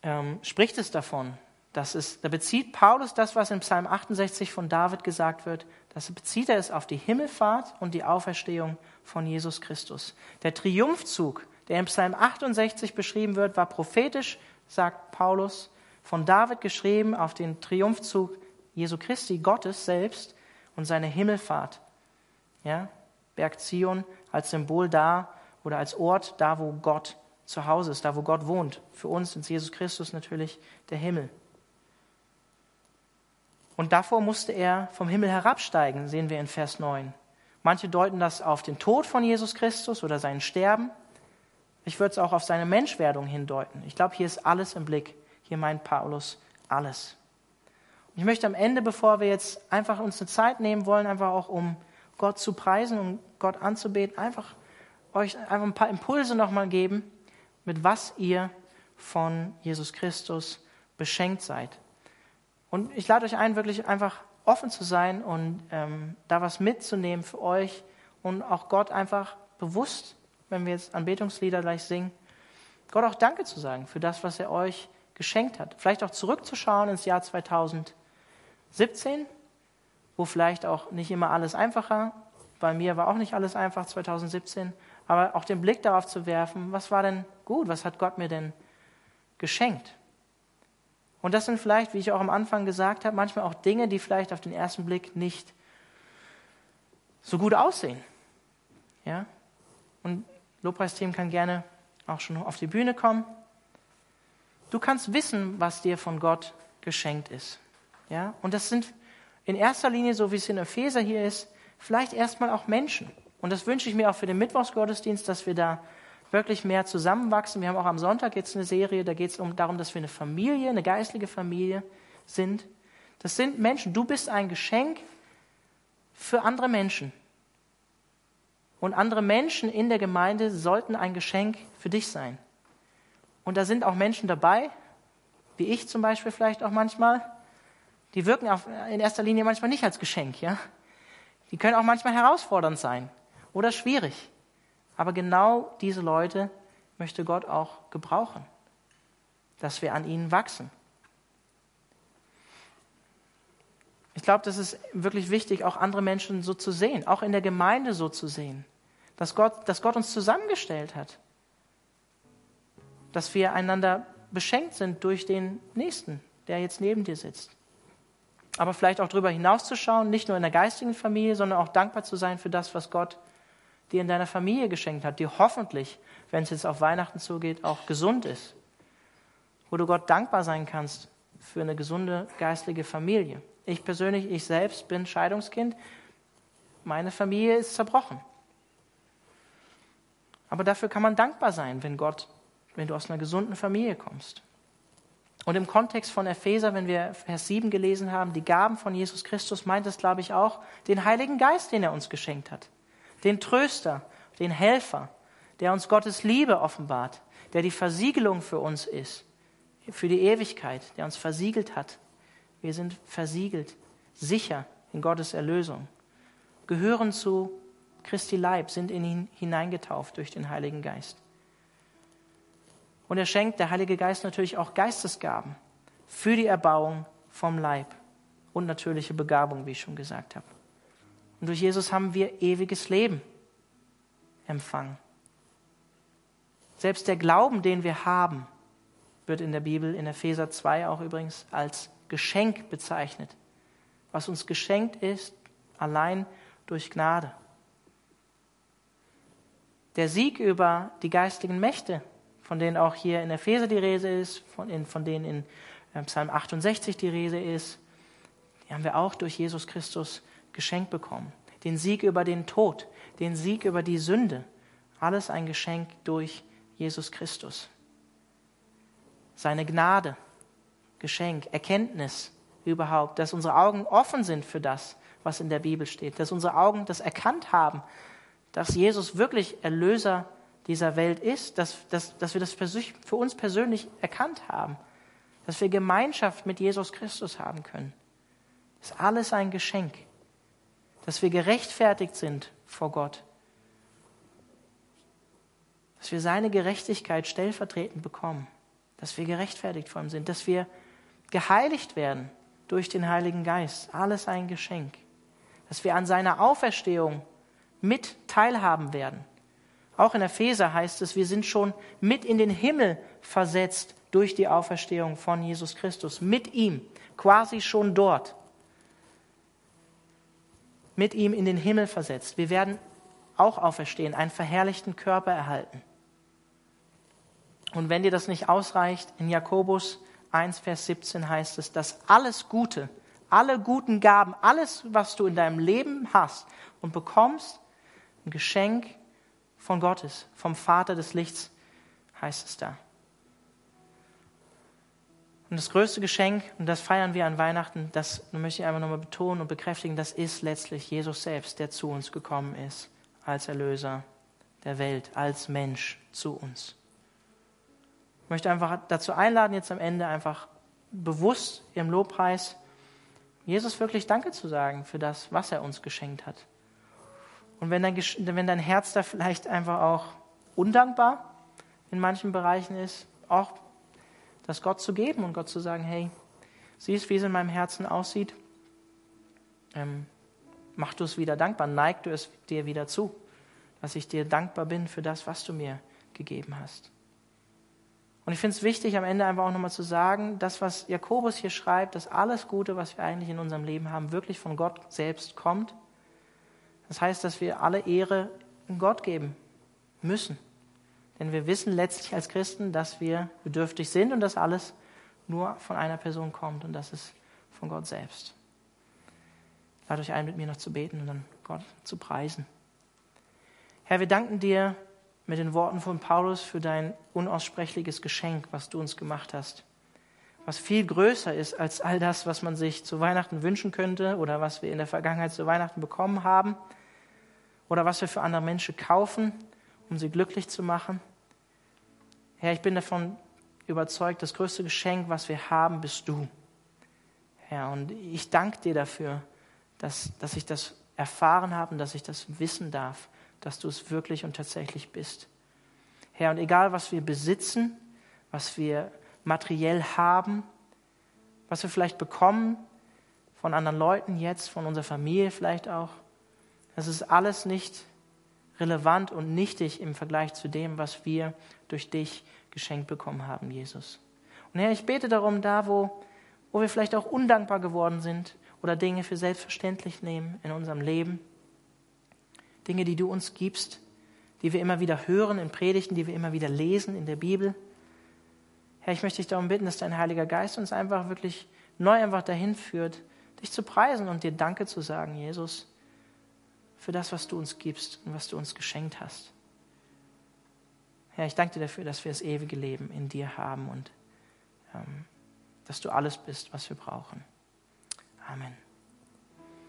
ähm, spricht es davon, dass es, da bezieht Paulus das, was in Psalm 68 von David gesagt wird, das bezieht er es auf die Himmelfahrt und die Auferstehung von Jesus Christus. Der Triumphzug, der in Psalm 68 beschrieben wird, war prophetisch, sagt Paulus, von David geschrieben auf den Triumphzug Jesu Christi, Gottes selbst und seine Himmelfahrt. Ja, Berg Zion als Symbol da oder als Ort da, wo Gott zu Hause ist, da, wo Gott wohnt. Für uns ist Jesus Christus natürlich der Himmel. Und davor musste er vom Himmel herabsteigen, sehen wir in Vers 9. Manche deuten das auf den Tod von Jesus Christus oder sein Sterben. Ich würde es auch auf seine Menschwerdung hindeuten. Ich glaube, hier ist alles im Blick. Hier meint Paulus alles. Ich möchte am Ende, bevor wir jetzt einfach uns eine Zeit nehmen wollen, einfach auch um Gott zu preisen und Gott anzubeten, einfach euch einfach ein paar Impulse nochmal geben, mit was ihr von Jesus Christus beschenkt seid. Und ich lade euch ein, wirklich einfach offen zu sein und ähm, da was mitzunehmen für euch und auch Gott einfach bewusst, wenn wir jetzt Anbetungslieder gleich singen, Gott auch Danke zu sagen für das, was er euch geschenkt hat. Vielleicht auch zurückzuschauen ins Jahr 2017, wo vielleicht auch nicht immer alles einfacher Bei mir war auch nicht alles einfach 2017, aber auch den Blick darauf zu werfen, was war denn gut, was hat Gott mir denn geschenkt? Und das sind vielleicht, wie ich auch am Anfang gesagt habe, manchmal auch Dinge, die vielleicht auf den ersten Blick nicht so gut aussehen. Ja? Und Lobpreisteam kann gerne auch schon auf die Bühne kommen. Du kannst wissen, was dir von Gott geschenkt ist. Ja? Und das sind in erster Linie, so wie es in Epheser hier ist, vielleicht erstmal auch Menschen. Und das wünsche ich mir auch für den Mittwochsgottesdienst, dass wir da wirklich mehr zusammenwachsen. Wir haben auch am Sonntag jetzt eine Serie, da geht es um, darum, dass wir eine Familie, eine geistliche Familie sind. Das sind Menschen. Du bist ein Geschenk für andere Menschen. Und andere Menschen in der Gemeinde sollten ein Geschenk für dich sein. Und da sind auch Menschen dabei, wie ich zum Beispiel vielleicht auch manchmal, die wirken auf, in erster Linie manchmal nicht als Geschenk, ja. Die können auch manchmal herausfordernd sein oder schwierig. Aber genau diese Leute möchte Gott auch gebrauchen, dass wir an ihnen wachsen. Ich glaube, das ist wirklich wichtig, auch andere Menschen so zu sehen, auch in der Gemeinde so zu sehen, dass Gott, dass Gott uns zusammengestellt hat, dass wir einander beschenkt sind durch den Nächsten, der jetzt neben dir sitzt. Aber vielleicht auch darüber hinauszuschauen, nicht nur in der geistigen Familie, sondern auch dankbar zu sein für das, was Gott dir in deiner Familie geschenkt hat, die hoffentlich, wenn es jetzt auf Weihnachten zugeht, auch gesund ist. Wo du Gott dankbar sein kannst für eine gesunde geistliche Familie. Ich persönlich, ich selbst bin Scheidungskind. Meine Familie ist zerbrochen. Aber dafür kann man dankbar sein, wenn Gott wenn du aus einer gesunden Familie kommst. Und im Kontext von Epheser, wenn wir Vers 7 gelesen haben, die Gaben von Jesus Christus, meint es, glaube ich, auch den Heiligen Geist, den er uns geschenkt hat. Den Tröster, den Helfer, der uns Gottes Liebe offenbart, der die Versiegelung für uns ist, für die Ewigkeit, der uns versiegelt hat. Wir sind versiegelt, sicher in Gottes Erlösung, gehören zu Christi Leib, sind in ihn hineingetauft durch den Heiligen Geist. Und er schenkt der Heilige Geist natürlich auch Geistesgaben für die Erbauung vom Leib und natürliche Begabung, wie ich schon gesagt habe. Und durch Jesus haben wir ewiges Leben empfangen. Selbst der Glauben, den wir haben, wird in der Bibel, in Epheser 2 auch übrigens, als Geschenk bezeichnet. Was uns geschenkt ist, allein durch Gnade. Der Sieg über die geistigen Mächte von denen auch hier in Epheser die Rede ist, von, in, von denen in äh, Psalm 68 die Rede ist, die haben wir auch durch Jesus Christus geschenkt bekommen. Den Sieg über den Tod, den Sieg über die Sünde, alles ein Geschenk durch Jesus Christus. Seine Gnade, Geschenk, Erkenntnis überhaupt, dass unsere Augen offen sind für das, was in der Bibel steht, dass unsere Augen das erkannt haben, dass Jesus wirklich Erlöser ist dieser Welt ist, dass, dass, dass wir das für uns persönlich erkannt haben, dass wir Gemeinschaft mit Jesus Christus haben können. Das ist alles ein Geschenk, dass wir gerechtfertigt sind vor Gott, dass wir seine Gerechtigkeit stellvertretend bekommen, dass wir gerechtfertigt vor ihm sind, dass wir geheiligt werden durch den Heiligen Geist. Alles ein Geschenk. Dass wir an seiner Auferstehung mit teilhaben werden. Auch in Epheser heißt es, wir sind schon mit in den Himmel versetzt durch die Auferstehung von Jesus Christus. Mit ihm, quasi schon dort. Mit ihm in den Himmel versetzt. Wir werden auch auferstehen, einen verherrlichten Körper erhalten. Und wenn dir das nicht ausreicht, in Jakobus 1, Vers 17 heißt es, dass alles Gute, alle guten Gaben, alles, was du in deinem Leben hast und bekommst, ein Geschenk von Gott ist, vom Vater des Lichts, heißt es da. Und das größte Geschenk, und das feiern wir an Weihnachten, das möchte ich einfach nochmal betonen und bekräftigen, das ist letztlich Jesus selbst, der zu uns gekommen ist, als Erlöser der Welt, als Mensch zu uns. Ich möchte einfach dazu einladen, jetzt am Ende einfach bewusst im Lobpreis Jesus wirklich Danke zu sagen für das, was er uns geschenkt hat. Und wenn dein, wenn dein Herz da vielleicht einfach auch undankbar in manchen Bereichen ist, auch das Gott zu geben und Gott zu sagen, hey, siehst, wie es in meinem Herzen aussieht. Ähm, mach du es wieder dankbar, neig du es dir wieder zu, dass ich dir dankbar bin für das, was du mir gegeben hast. Und ich finde es wichtig, am Ende einfach auch nochmal zu sagen, das, was Jakobus hier schreibt, dass alles Gute, was wir eigentlich in unserem Leben haben, wirklich von Gott selbst kommt. Das heißt, dass wir alle Ehre Gott geben müssen. Denn wir wissen letztlich als Christen, dass wir bedürftig sind und dass alles nur von einer Person kommt und das ist von Gott selbst. Lade euch ein, mit mir noch zu beten und dann Gott zu preisen. Herr, wir danken dir mit den Worten von Paulus für dein unaussprechliches Geschenk, was du uns gemacht hast. Was viel größer ist als all das, was man sich zu Weihnachten wünschen könnte oder was wir in der Vergangenheit zu Weihnachten bekommen haben oder was wir für andere Menschen kaufen, um sie glücklich zu machen. Herr, ich bin davon überzeugt, das größte Geschenk, was wir haben, bist du. Herr, und ich danke dir dafür, dass, dass ich das erfahren habe und dass ich das wissen darf, dass du es wirklich und tatsächlich bist. Herr, und egal was wir besitzen, was wir materiell haben, was wir vielleicht bekommen von anderen Leuten jetzt, von unserer Familie vielleicht auch, das ist alles nicht relevant und nichtig im Vergleich zu dem, was wir durch dich geschenkt bekommen haben, Jesus. Und Herr, ich bete darum, da wo, wo wir vielleicht auch undankbar geworden sind oder Dinge für selbstverständlich nehmen in unserem Leben, Dinge, die du uns gibst, die wir immer wieder hören in Predigten, die wir immer wieder lesen in der Bibel. Herr, ich möchte dich darum bitten, dass dein Heiliger Geist uns einfach wirklich neu einfach dahin führt, dich zu preisen und dir Danke zu sagen, Jesus, für das, was du uns gibst und was du uns geschenkt hast. Herr, ich danke dir dafür, dass wir das ewige Leben in dir haben und ähm, dass du alles bist, was wir brauchen. Amen.